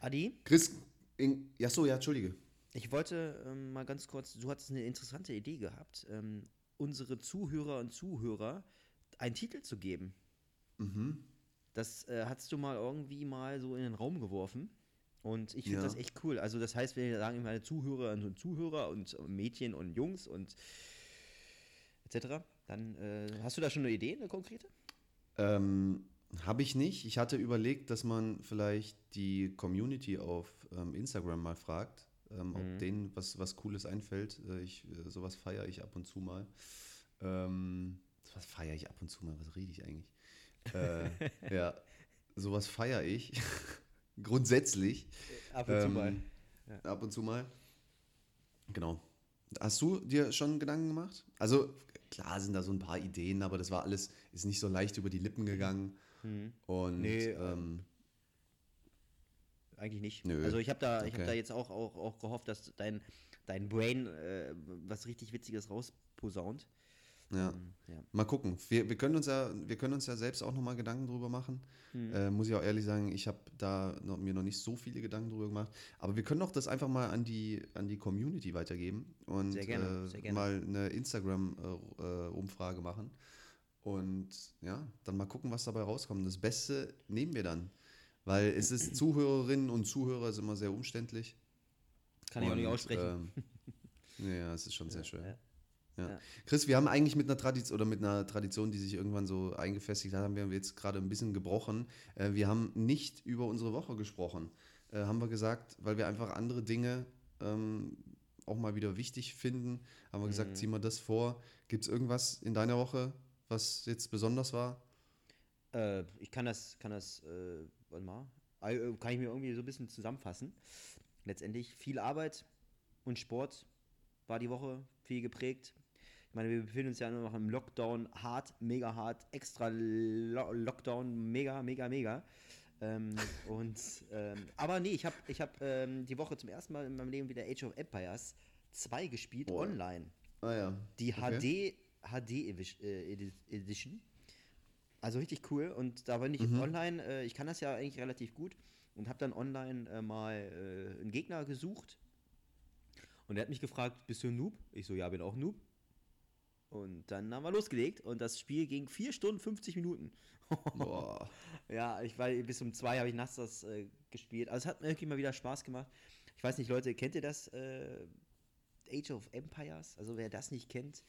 Adi, Chris, in, ja so, ja, entschuldige. ich wollte ähm, mal ganz kurz, du hattest eine interessante Idee gehabt, ähm, unsere Zuhörer und Zuhörer einen Titel zu geben. Mhm. Das äh, hast du mal irgendwie mal so in den Raum geworfen. Und ich finde Ja. das echt cool. Also das heißt, wir sagen immer Zuhörer und Zuhörer und Mädchen und Jungs und etc. Dann äh, hast du da schon eine Idee, eine konkrete? Ähm, Habe ich nicht. Ich hatte überlegt, dass man vielleicht die Community auf ähm, Instagram mal fragt, ähm, ob Mhm. denen was, was Cooles einfällt. Äh, ich, äh, sowas feiere ich ab und zu mal. Ähm, sowas feiere ich ab und zu mal. Was rede ich eigentlich? Äh, ja, sowas feiere ich. Grundsätzlich. Ab und zu Ähm, mal. Ab und zu mal. Genau. Hast du dir schon Gedanken gemacht? Also, klar sind da so ein paar Ideen, aber das war alles, ist nicht so leicht über die Lippen gegangen. Mhm. Und Nee, ähm, Eigentlich nicht. Nö. Also ich habe da, ich Okay. hab da jetzt auch, auch, auch gehofft, dass dein, dein Brain äh, was richtig Witziges rausposaunt. Ja. Ähm, ja. Mal gucken. Wir, wir, können uns ja, wir können uns ja selbst auch nochmal Gedanken drüber machen. Mhm. Äh, muss ich auch ehrlich sagen, ich habe da noch, mir noch nicht so viele Gedanken drüber gemacht. Aber wir können doch das einfach mal an die, an die Community weitergeben und Sehr gerne, äh, sehr gerne. mal eine Instagram-Umfrage machen. Und ja, dann mal gucken, was dabei rauskommt. Das Beste nehmen wir dann. Weil es ist Zuhörerinnen und Zuhörer ist immer sehr umständlich. Kann ich auch nicht Und, aussprechen. Ähm, ja, es ist schon sehr schön. Ja. Ja. Ja. Chris, wir haben eigentlich mit einer Tradition oder mit einer Tradition, die sich irgendwann so eingefestigt hat, haben wir jetzt gerade ein bisschen gebrochen. Äh, wir haben nicht über unsere Woche gesprochen. Äh, haben wir gesagt, weil wir einfach andere Dinge ähm, auch mal wieder wichtig finden, haben wir gesagt, Mhm. zieh mal das vor. Gibt es irgendwas in deiner Woche, was jetzt besonders war? Äh, ich kann das, kann das, äh, warte mal, äh, kann ich mir irgendwie so ein bisschen zusammenfassen. Letztendlich viel Arbeit und Sport war die Woche viel geprägt. Ich meine, wir befinden uns ja nur noch im Lockdown, hart, mega hart, extra Lo Lockdown, mega, mega, mega. Ähm, und, ähm, aber nee, ich habe ich hab, ähm, die Woche zum ersten Mal in meinem Leben wieder Age of Empires 2 gespielt, Boah. online. Ah ja. Die Okay. HD, HD äh, Edi- Edition. Also richtig cool. Und da bin ich Mhm. online, äh, ich kann das ja eigentlich relativ gut und habe dann online äh, mal äh, einen Gegner gesucht. Und er hat mich gefragt, bist du ein Noob? Ich so, ja, bin auch ein Noob. Und dann haben wir losgelegt und das Spiel ging 4 Stunden 50 Minuten. Boah. Ja, ich war bis um zwei habe ich nachts das äh, gespielt. Also es hat mir irgendwie mal wieder Spaß gemacht. Ich weiß nicht, Leute, kennt ihr das äh, Age of Empires? Also wer das nicht kennt,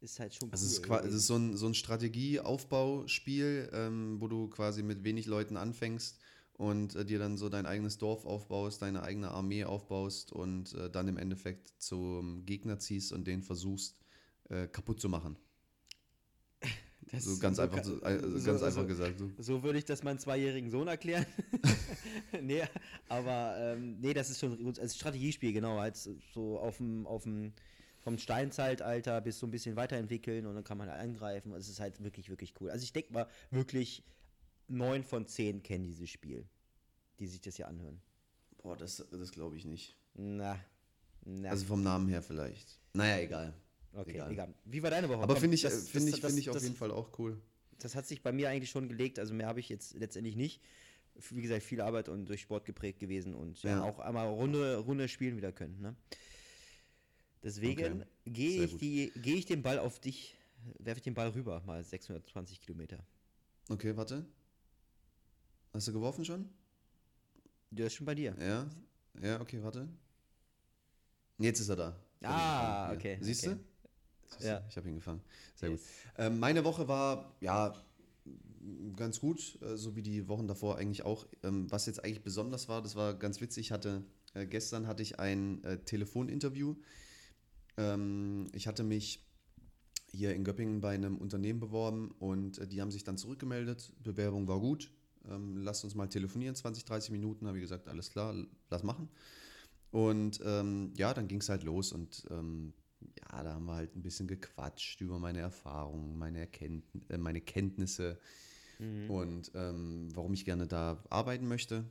ist halt schon Also es ist, cool es ist so ein, so ein Strategieaufbauspiel, ähm, wo du quasi mit wenig Leuten anfängst und äh, dir dann so dein eigenes Dorf aufbaust, deine eigene Armee aufbaust und äh, dann im Endeffekt zum Gegner ziehst und den versuchst äh, kaputt zu machen. Das So ganz so einfach, so, äh, so- ganz einfach gesagt. So. Würde ich das meinem zweijährigen Sohn erklären. nee, aber ähm, nee, das ist schon gut. als Strategiespiel, genau. Als so auf dem, auf dem vom Steinzeitalter bis so ein bisschen weiterentwickeln und dann kann man halt angreifen. Es ist halt wirklich, wirklich cool. Also ich denke mal, wirklich neun von zehn kennen dieses Spiel, die sich das hier anhören. Boah, das, das glaube ich nicht. Na, na. Also vom Namen her vielleicht. Naja, egal. Okay, egal. egal. Wie war deine Woche? Aber finde ich, das- finde das- ich, das- finde ich auf jeden Fall auch cool. das hat sich bei mir eigentlich schon gelegt, also mehr habe ich jetzt letztendlich nicht. wie gesagt, viel Arbeit und durch Sport geprägt gewesen und ja, Ja. auch einmal Runde, Runde spielen wieder können. Ne? Deswegen Okay, gehe ich, die- gehe ich den Ball auf dich, werfe ich den Ball rüber, mal 620 Kilometer. Okay, warte. Hast du geworfen schon? Der ist schon bei dir. Ja. Ja, okay, warte. Jetzt ist er da. Ah, okay, Siehst okay. du? Siehst Ja. du? Ich habe ihn gefangen. Sehr Yes. gut. Ähm, meine Woche war, ja, ganz gut, äh, so wie die Wochen davor eigentlich auch. Ähm, was jetzt eigentlich besonders war, das war ganz witzig. Ich hatte, äh, gestern hatte ich ein äh, Telefoninterview. Ähm, ich hatte mich hier in Göppingen bei einem Unternehmen beworben und äh, die haben sich dann zurückgemeldet. Bewerbung war gut. Ähm, lasst uns mal telefonieren, 20, 30 Minuten. Habe ich gesagt, alles klar, lass machen. Und ähm, ja, dann ging es halt los und ähm, ja, da haben wir halt ein bisschen gequatscht über meine Erfahrungen, meine, Erkennt äh, meine Kenntnisse und ähm, warum ich gerne da arbeiten möchte.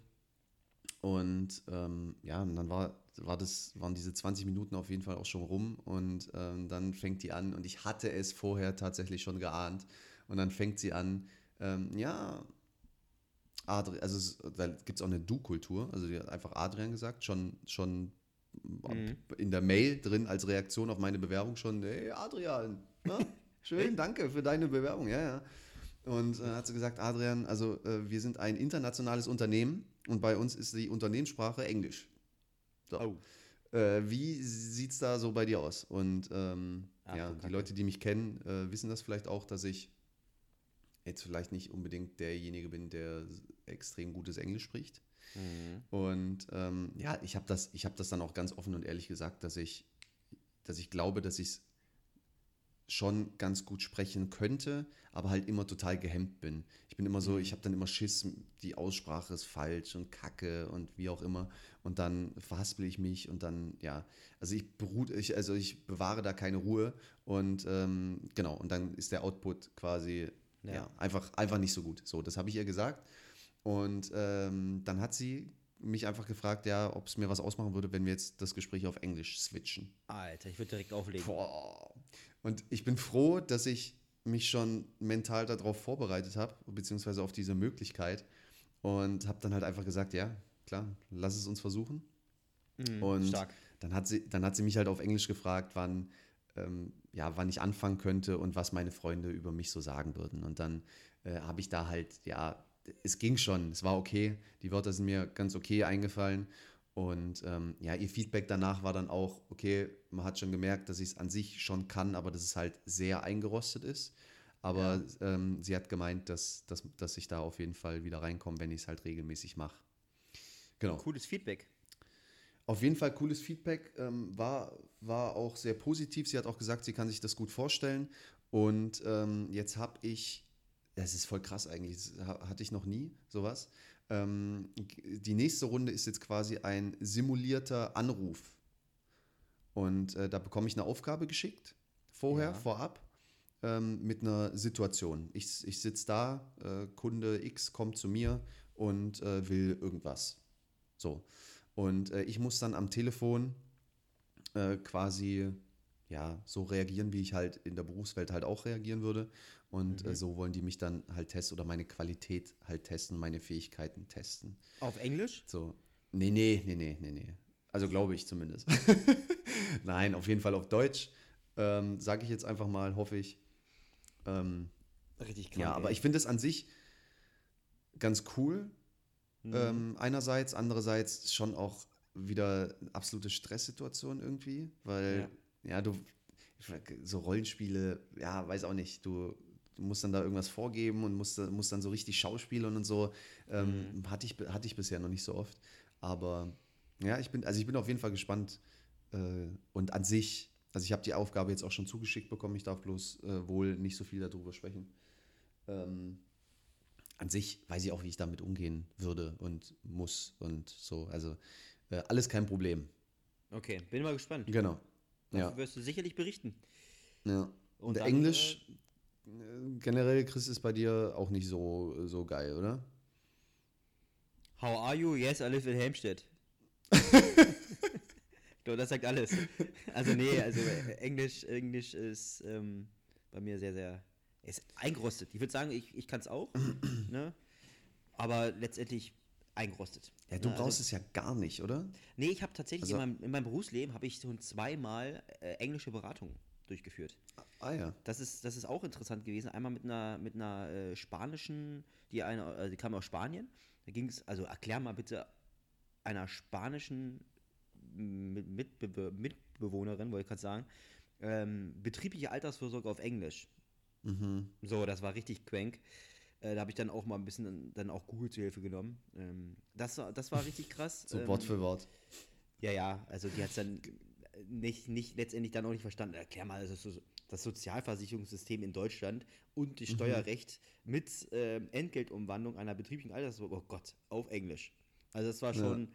Und ähm, ja, und dann war, war das, waren diese 20 Minuten auf jeden Fall auch schon rum und ähm, dann fängt die an und ich hatte es vorher tatsächlich schon geahnt und dann fängt sie an, ähm, ja, Adri also es, da gibt es auch eine Du-Kultur, also die hat einfach Adrian gesagt, schon, schon Mhm. in der Mail drin als Reaktion auf meine Bewerbung schon, hey Adrian, na, schön, danke für deine Bewerbung, ja, ja. Und äh, hat sie gesagt, Adrian, also äh, wir sind ein internationales Unternehmen und bei uns ist die Unternehmenssprache Englisch. So. Oh. Äh, wie sieht es da so bei dir aus? Und ähm, Ach, ja, die. Leute, die mich kennen, äh, wissen das vielleicht auch, dass ich jetzt vielleicht nicht unbedingt derjenige bin, der extrem gutes Englisch spricht. Mhm. Und ähm, ja, ich habe das, ich hab das dann auch ganz offen und ehrlich gesagt, dass ich, dass ich glaube, dass ich es schon ganz gut sprechen könnte, aber halt immer total gehemmt bin. Ich bin immer so, ich habe dann immer Schiss, die Aussprache ist falsch und Kacke und wie auch immer. Und dann verhaspel ich mich und dann, ja, also ich beruht, ich, also ich bewahre da keine Ruhe und ähm, genau, und dann ist der Output quasi ja. Ja. einfach, einfach nicht so gut. So, das habe ich ihr gesagt. Und ähm, dann hat sie mich einfach gefragt, ja, ob es mir was ausmachen würde, wenn wir jetzt das Gespräch auf Englisch switchen. Alter, ich würde direkt auflegen. Boah. Und ich bin froh, dass ich mich schon mental darauf vorbereitet habe, beziehungsweise auf diese Möglichkeit. Und habe dann halt einfach gesagt, ja, klar, lass es uns versuchen. Mhm, Und Stark. dann hat sie, dann hat sie mich halt auf Englisch gefragt, wann, ähm, ja, wann ich anfangen könnte und was meine Freunde über mich so sagen würden. Und dann äh, habe ich da halt, ja, es ging schon, es war okay. Die Wörter sind mir ganz okay eingefallen. Und ähm, ja, ihr Feedback danach war dann auch, okay, man hat schon gemerkt, dass ich es an sich schon kann, aber dass es halt sehr eingerostet ist. Aber ähm, sie hat gemeint, dass, dass, dass ich da auf jeden Fall wieder reinkomme, wenn ich es halt regelmäßig mache. Genau. Cooles Feedback. Auf jeden Fall cooles Feedback, ähm, war, war auch sehr positiv. Sie hat auch gesagt, sie kann sich das gut vorstellen. Und ähm, jetzt habe ich, das ist voll krass eigentlich, das ha- hatte ich noch nie sowas. Ähm, die nächste Runde ist jetzt quasi ein simulierter Anruf. Und äh, da bekomme ich eine Aufgabe geschickt, vorher, Ja. vorab, ähm, mit einer Situation. Ich, ich sitze da, äh, Kunde X kommt zu mir und äh, will irgendwas. So. Und äh, ich muss dann am Telefon äh, quasi ja, so reagieren, wie ich halt in der Berufswelt halt auch reagieren würde. Und äh, so wollen die mich dann halt testen oder meine Qualität halt testen, meine Fähigkeiten testen. Auf Englisch? So. Nee, nee, nee, nee, nee, nee. Also glaube ich zumindest. Nein, auf jeden Fall auf Deutsch. Ähm, Sage ich jetzt einfach mal, hoffe ich. Ähm, Richtig ja, aber ich finde es an sich ganz cool. Mhm. Ähm, einerseits, andererseits schon auch wieder eine absolute Stresssituation irgendwie, weil ja, du so Rollenspiele, ja, weiß auch nicht, du, du musst dann da irgendwas vorgeben und musst, musst dann so richtig schauspielen und so. Ähm, hatte, ich, hatte ich bisher noch nicht so oft. Aber ja, ich bin, also ich bin auf jeden Fall gespannt. Äh, und an sich, also ich habe die Aufgabe jetzt auch schon zugeschickt bekommen, ich darf bloß äh, wohl nicht so viel darüber sprechen. Ähm, an sich weiß ich auch, wie ich damit umgehen würde und muss und so. Also äh, alles kein Problem. Okay, bin mal gespannt. Genau. Dafür Ja. wirst du sicherlich berichten. ja. Und dann, Englisch äh, generell, Chris, ist bei dir auch nicht so, so geil, oder? How are you? Yes, I live in Helmstedt. ich glaube, das sagt alles. Also nee, also äh, Englisch, Englisch ist ähm, bei mir sehr, sehr ist eingerostet. Ich würde sagen, ich, ich kann es auch. ne? aber letztendlich eingerostet. Ja, du Ne, brauchst also, es ja gar nicht, oder? Nee, ich habe tatsächlich Also- in, meinem, in meinem Berufsleben habe ich schon zweimal äh, englische Beratung durchgeführt. Ah ja. Das ist, das ist auch interessant gewesen. Einmal mit einer, mit einer äh, spanischen, die, eine, äh, die kam aus Spanien. Da ging es, also erklär mal bitte einer spanischen Mit- Mitbe Mitbewohnerin, wollte ich gerade sagen, ähm, betriebliche Altersvorsorge auf Englisch. Mhm. So, das war richtig crank. Äh, da habe ich dann auch mal ein bisschen dann auch Google zur Hilfe genommen. Ähm, das, war- das war richtig krass. So ähm, Wort für Wort. ja, ja, also die hat es dann nicht, nicht letztendlich dann auch nicht verstanden. Erklär mal, das, ist so, das Sozialversicherungssystem in Deutschland und die Steuerrecht mit ähm, Entgeltumwandlung einer betrieblichen Altersvorsorge, oh Gott, auf Englisch. Also das war Ja. schon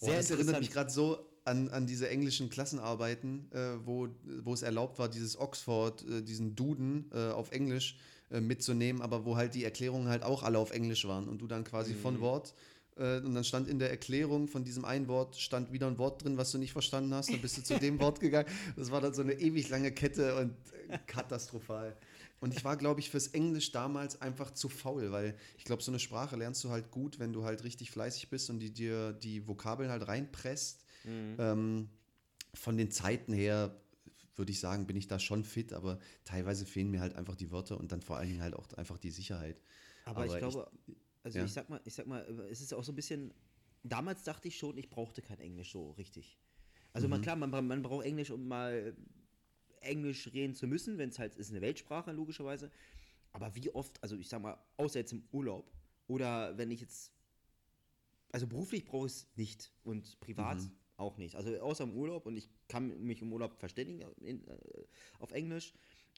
Boah, sehr das erinnert mich gerade so an, an diese englischen Klassenarbeiten, äh, wo, wo es erlaubt war, dieses Oxford, äh, diesen Duden äh, auf Englisch äh, mitzunehmen, aber wo halt die Erklärungen halt auch alle auf Englisch waren und du dann quasi Mhm. von Wort äh, und dann stand in der Erklärung von diesem einen Wort, stand wieder ein Wort drin, was du nicht verstanden hast, dann bist du zu dem Wort gegangen. Das war dann so eine ewig lange Kette und äh, katastrophal. Und ich war, glaube ich, fürs Englisch damals einfach zu faul, weil ich glaube, so eine Sprache lernst du halt gut, wenn du halt richtig fleißig bist und die dir die Vokabeln halt reinpresst. Mhm. Ähm, von den Zeiten her würde ich sagen, bin ich da schon fit, aber teilweise fehlen mir halt einfach die Wörter und dann vor allen Dingen halt auch einfach die Sicherheit. Aber, ich aber ich- glaube, also ja. ich sag mal, ich sag mal, es ist auch so ein bisschen, damals dachte ich schon, ich brauchte kein Englisch so richtig. Also Mhm. man, klar, man, man braucht Englisch, um mal Englisch reden zu müssen, wenn es halt ist eine Weltsprache, logischerweise. Aber wie oft, also ich sag mal, außer jetzt im Urlaub oder wenn ich jetzt, also beruflich brauche ich es nicht und privat Mhm. auch nicht. Also außer im Urlaub und ich kann mich im Urlaub verständigen in, äh, auf Englisch,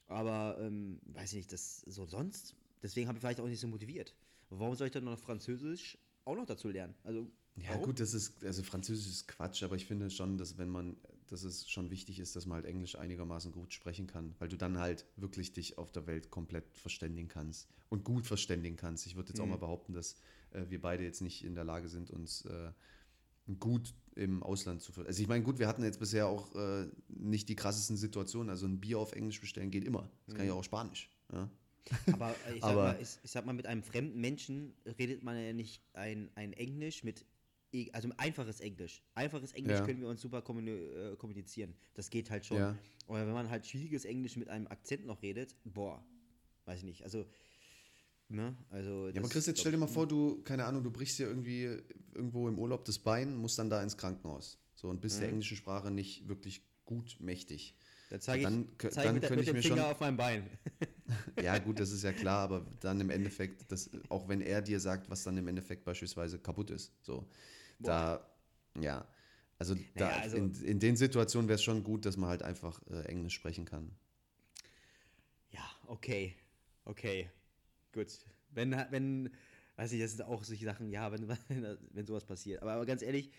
aber ähm, weiß ich nicht, das so sonst, deswegen habe ich vielleicht auch nicht so motiviert. Warum soll ich dann noch Französisch auch noch dazu lernen? Also Ja, warum? gut, das ist, also Französisch ist Quatsch, aber ich finde schon, dass wenn man, dass es schon wichtig ist, dass man halt Englisch einigermaßen gut sprechen kann, weil du dann halt wirklich dich auf der Welt komplett verständigen kannst und gut verständigen kannst. Ich würde jetzt auch Mhm. mal behaupten, dass äh, wir beide jetzt nicht in der Lage sind, uns äh, gut im Ausland zu Also ich meine, gut, wir hatten jetzt bisher auch äh, nicht die krassesten Situationen. Also ein Bier auf Englisch bestellen geht immer. Das kann ich auch auf Spanisch. Ja? Aber äh, ich sag, Aber- mal, ich, ich sag mal, mit einem fremden Menschen redet man ja nicht ein, ein Englisch mit, e- also einfaches Englisch. Einfaches Englisch Ja. können wir uns super äh, kommunizieren. Das geht halt schon. Ja. Aber wenn man halt schwieriges Englisch mit einem Akzent noch redet, boah, weiß ich nicht. Also, ne, also. Ja, aber Chris, jetzt stell dir mal vor, du, keine Ahnung, du brichst dir irgendwie irgendwo im Urlaub das Bein, musst dann da ins Krankenhaus. So und bist der englischen Sprache nicht wirklich gut mächtig. Dann zeige ich, dann kö- zeig dann mit, könnte mit ich mir Finger schon- auf meinem Bein. Ja, gut, das ist ja klar, aber dann im Endeffekt, das, auch wenn er dir sagt, was dann im Endeffekt beispielsweise kaputt ist. So. Da, ja. Also, da, Naja, also- in, in den Situationen wäre es schon gut, dass man halt einfach äh, Englisch sprechen kann. Ja, okay. Okay. Gut. Wenn, wenn, weiß ich, das sind auch solche Sachen, ja, wenn, wenn, wenn sowas passiert. Aber, aber ganz ehrlich,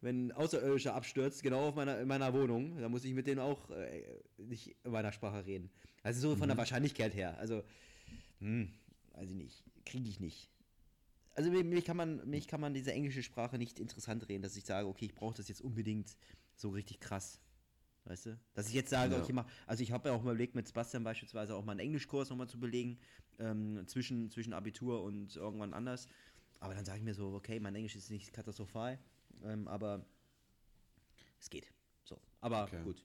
wenn ein Außerirdischer abstürzt, genau auf meiner, in meiner Wohnung, dann muss ich mit denen auch äh, nicht in meiner Sprache reden. Also so von der Wahrscheinlichkeit her. Also, hm, weiß ich nicht, kriege ich nicht. Also mich, kann man, mich kann man diese englische Sprache nicht interessant reden, dass ich sage, okay, ich brauche das jetzt unbedingt so richtig krass. Weißt du? Dass ich jetzt sage, Ja. okay, mach, also ich habe ja auch mal überlegt, mit Sebastian beispielsweise auch mal einen Englischkurs nochmal zu belegen, ähm, zwischen, zwischen Abitur und irgendwann anders. Aber dann sage ich mir so, okay, mein Englisch ist nicht katastrophal, ähm, aber es geht. So, aber Okay. gut.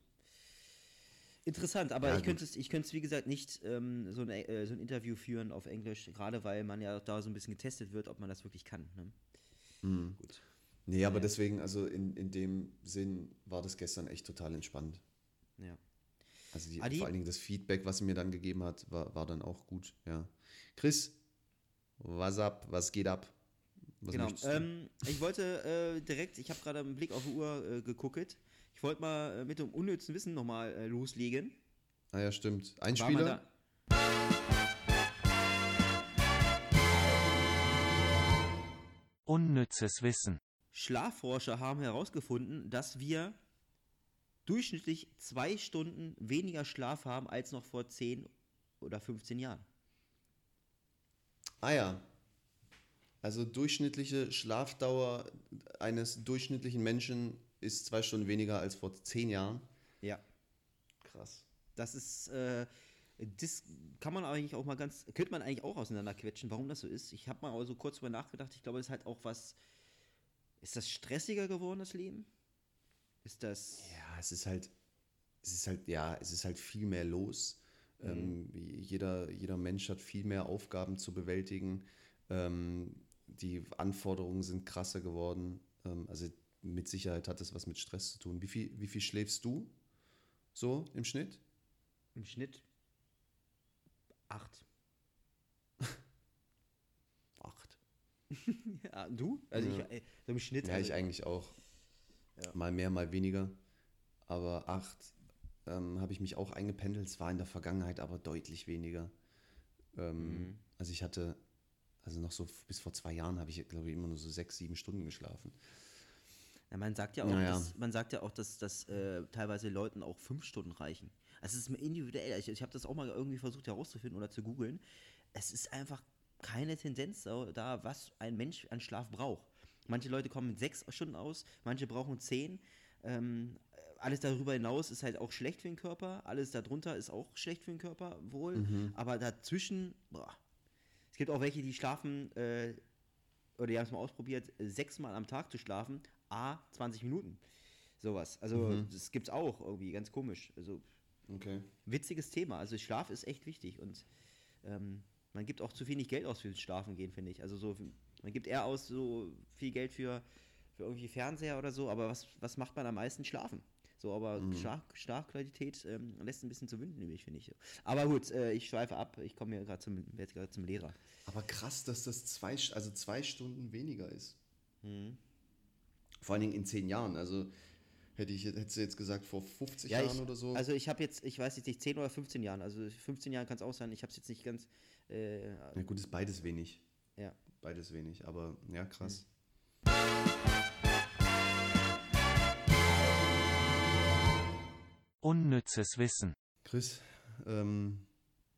Interessant, aber Ja, ich könnte es, ich könnte es wie gesagt nicht ähm, so, ein, äh, so ein Interview führen auf Englisch, gerade weil man ja da so ein bisschen getestet wird, ob man das wirklich kann. Ne? Mhm. Gut. Nee, aber Ja. deswegen, also in, in dem Sinn war das gestern echt total entspannt. Ja. Also die, Adi? vor allen Dingen das Feedback, was sie mir dann gegeben hat, war, war dann auch gut, ja. Chris, was ab, was geht ab? Was genau. Ähm, ich wollte äh, direkt, ich habe gerade einen Blick auf die Uhr äh, geguckt. Ich wollte mal äh, mit dem unnützen Wissen nochmal äh, loslegen. ah ja, stimmt. Ein War Spieler? Unnützes Wissen. Schlafforscher haben herausgefunden, dass wir durchschnittlich zwei Stunden weniger Schlaf haben als noch vor 10 oder 15 Jahren. Ah ja. Also durchschnittliche Schlafdauer eines durchschnittlichen Menschen ist zwei Stunden weniger als vor zehn Jahren. Ja. Krass. Das ist, äh, Das kann man eigentlich auch mal ganz, könnte man eigentlich auch auseinanderquetschen, warum das so ist. Ich habe mal so kurz drüber nachgedacht. Ich glaube, es ist halt auch was. Ist das stressiger geworden, das Leben? Ist das. Ja, es ist halt, es ist halt, ja, es ist halt viel mehr los. Ähm, jeder, jeder Mensch hat viel mehr Aufgaben zu bewältigen. Ähm, die Anforderungen sind krasser geworden. Ähm, also mit Sicherheit hat das was mit Stress zu tun. Wie viel, wie viel schläfst du so im Schnitt? Im Schnitt. Acht. Ja, du? Also Ja. ich, so im Schnitt. Ja, also, ich eigentlich auch. Ja. Mal mehr, mal weniger. Aber acht ähm, habe ich mich auch eingependelt. Es war in der Vergangenheit aber deutlich weniger. Ähm, Mhm. Also ich hatte, also noch so bis vor zwei Jahren habe ich, glaube ich, immer nur so sechs, sieben Stunden geschlafen. Ja, man sagt ja auch, Naja. dass, man sagt ja auch, dass, dass äh, teilweise Leuten auch fünf Stunden reichen. Also es ist mir individuell. Ich, ich habe das auch mal irgendwie versucht herauszufinden oder zu googeln. Es ist einfach keine Tendenz da, was ein Mensch an Schlaf braucht. Manche Leute kommen mit sechs Stunden aus, manche brauchen zehn. Ähm, alles darüber hinaus ist halt auch schlecht für den Körper. Alles darunter ist auch schlecht für den Körper, wohl. Aber dazwischen, boah. Es gibt auch welche, die schlafen äh, oder die haben es mal ausprobiert, sechsmal am Tag zu schlafen, a 20 Minuten. Sowas. Also das gibt's auch irgendwie, ganz komisch. Also Okay. witziges Thema. Also Schlaf ist echt wichtig und ähm, man gibt auch zu wenig Geld aus fürs Schlafen gehen, finde ich. Also so, man gibt eher aus so viel Geld für, für irgendwie Fernseher oder so, aber was, was macht man am meisten? Schlafen. So, aber Schlaf, Schlafqualität ähm, lässt ein bisschen zu wünschen übrig, finde ich. Aber gut, äh, ich schweife ab. Ich komme hier gerade zum, zum Lehrer. Aber krass, dass das zwei, also zwei Stunden weniger ist. Mhm. Vor allen Dingen in zehn Jahren. Also hätte ich, hättest du jetzt gesagt, vor 50 Ja, Jahren ich, oder so. Also ich habe jetzt, ich weiß jetzt nicht, 10 oder 15 Jahren. Also 15 Jahren kann es auch sein. Ich habe es jetzt nicht ganz. Äh, ja, gut, ist beides wenig. ja. Beides wenig, aber ja, krass. Unnützes Wissen. Chris, ähm,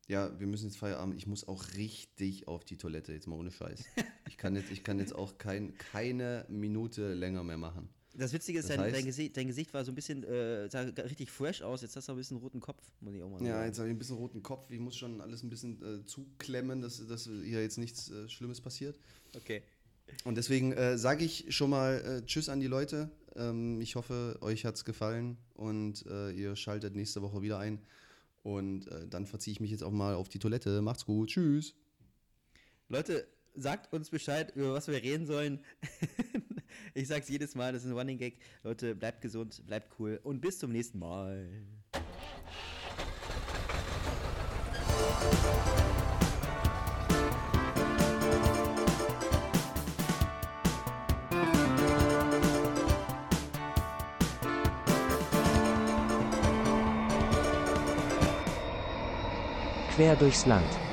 ja, wir müssen jetzt Feierabend. Ich muss auch richtig auf die Toilette, jetzt mal ohne Scheiß. Ich kann jetzt, ich kann jetzt auch kein, keine Minute länger mehr machen. Das Witzige ist, Das dein, dein, Gesicht, dein Gesicht war so ein bisschen, äh, sah richtig fresh aus. Jetzt hast du ein bisschen roten Kopf, muss ich auch mal Ja, sagen. jetzt habe ich ein bisschen roten Kopf. Ich muss schon alles ein bisschen äh, zuklemmen, dass, dass hier jetzt nichts äh, Schlimmes passiert. Okay. Und deswegen äh, sage ich schon mal äh, Tschüss an die Leute. Ähm, ich hoffe, euch hat es gefallen und äh, ihr schaltet nächste Woche wieder ein. Und dann verziehe ich mich jetzt auch mal auf die Toilette. Macht's gut. Tschüss. Leute, sagt uns Bescheid, über was wir reden sollen. ich sag's jedes Mal, das ist ein Running Gag. Leute, bleibt gesund, bleibt cool und bis zum nächsten Mal. Quer durchs Land.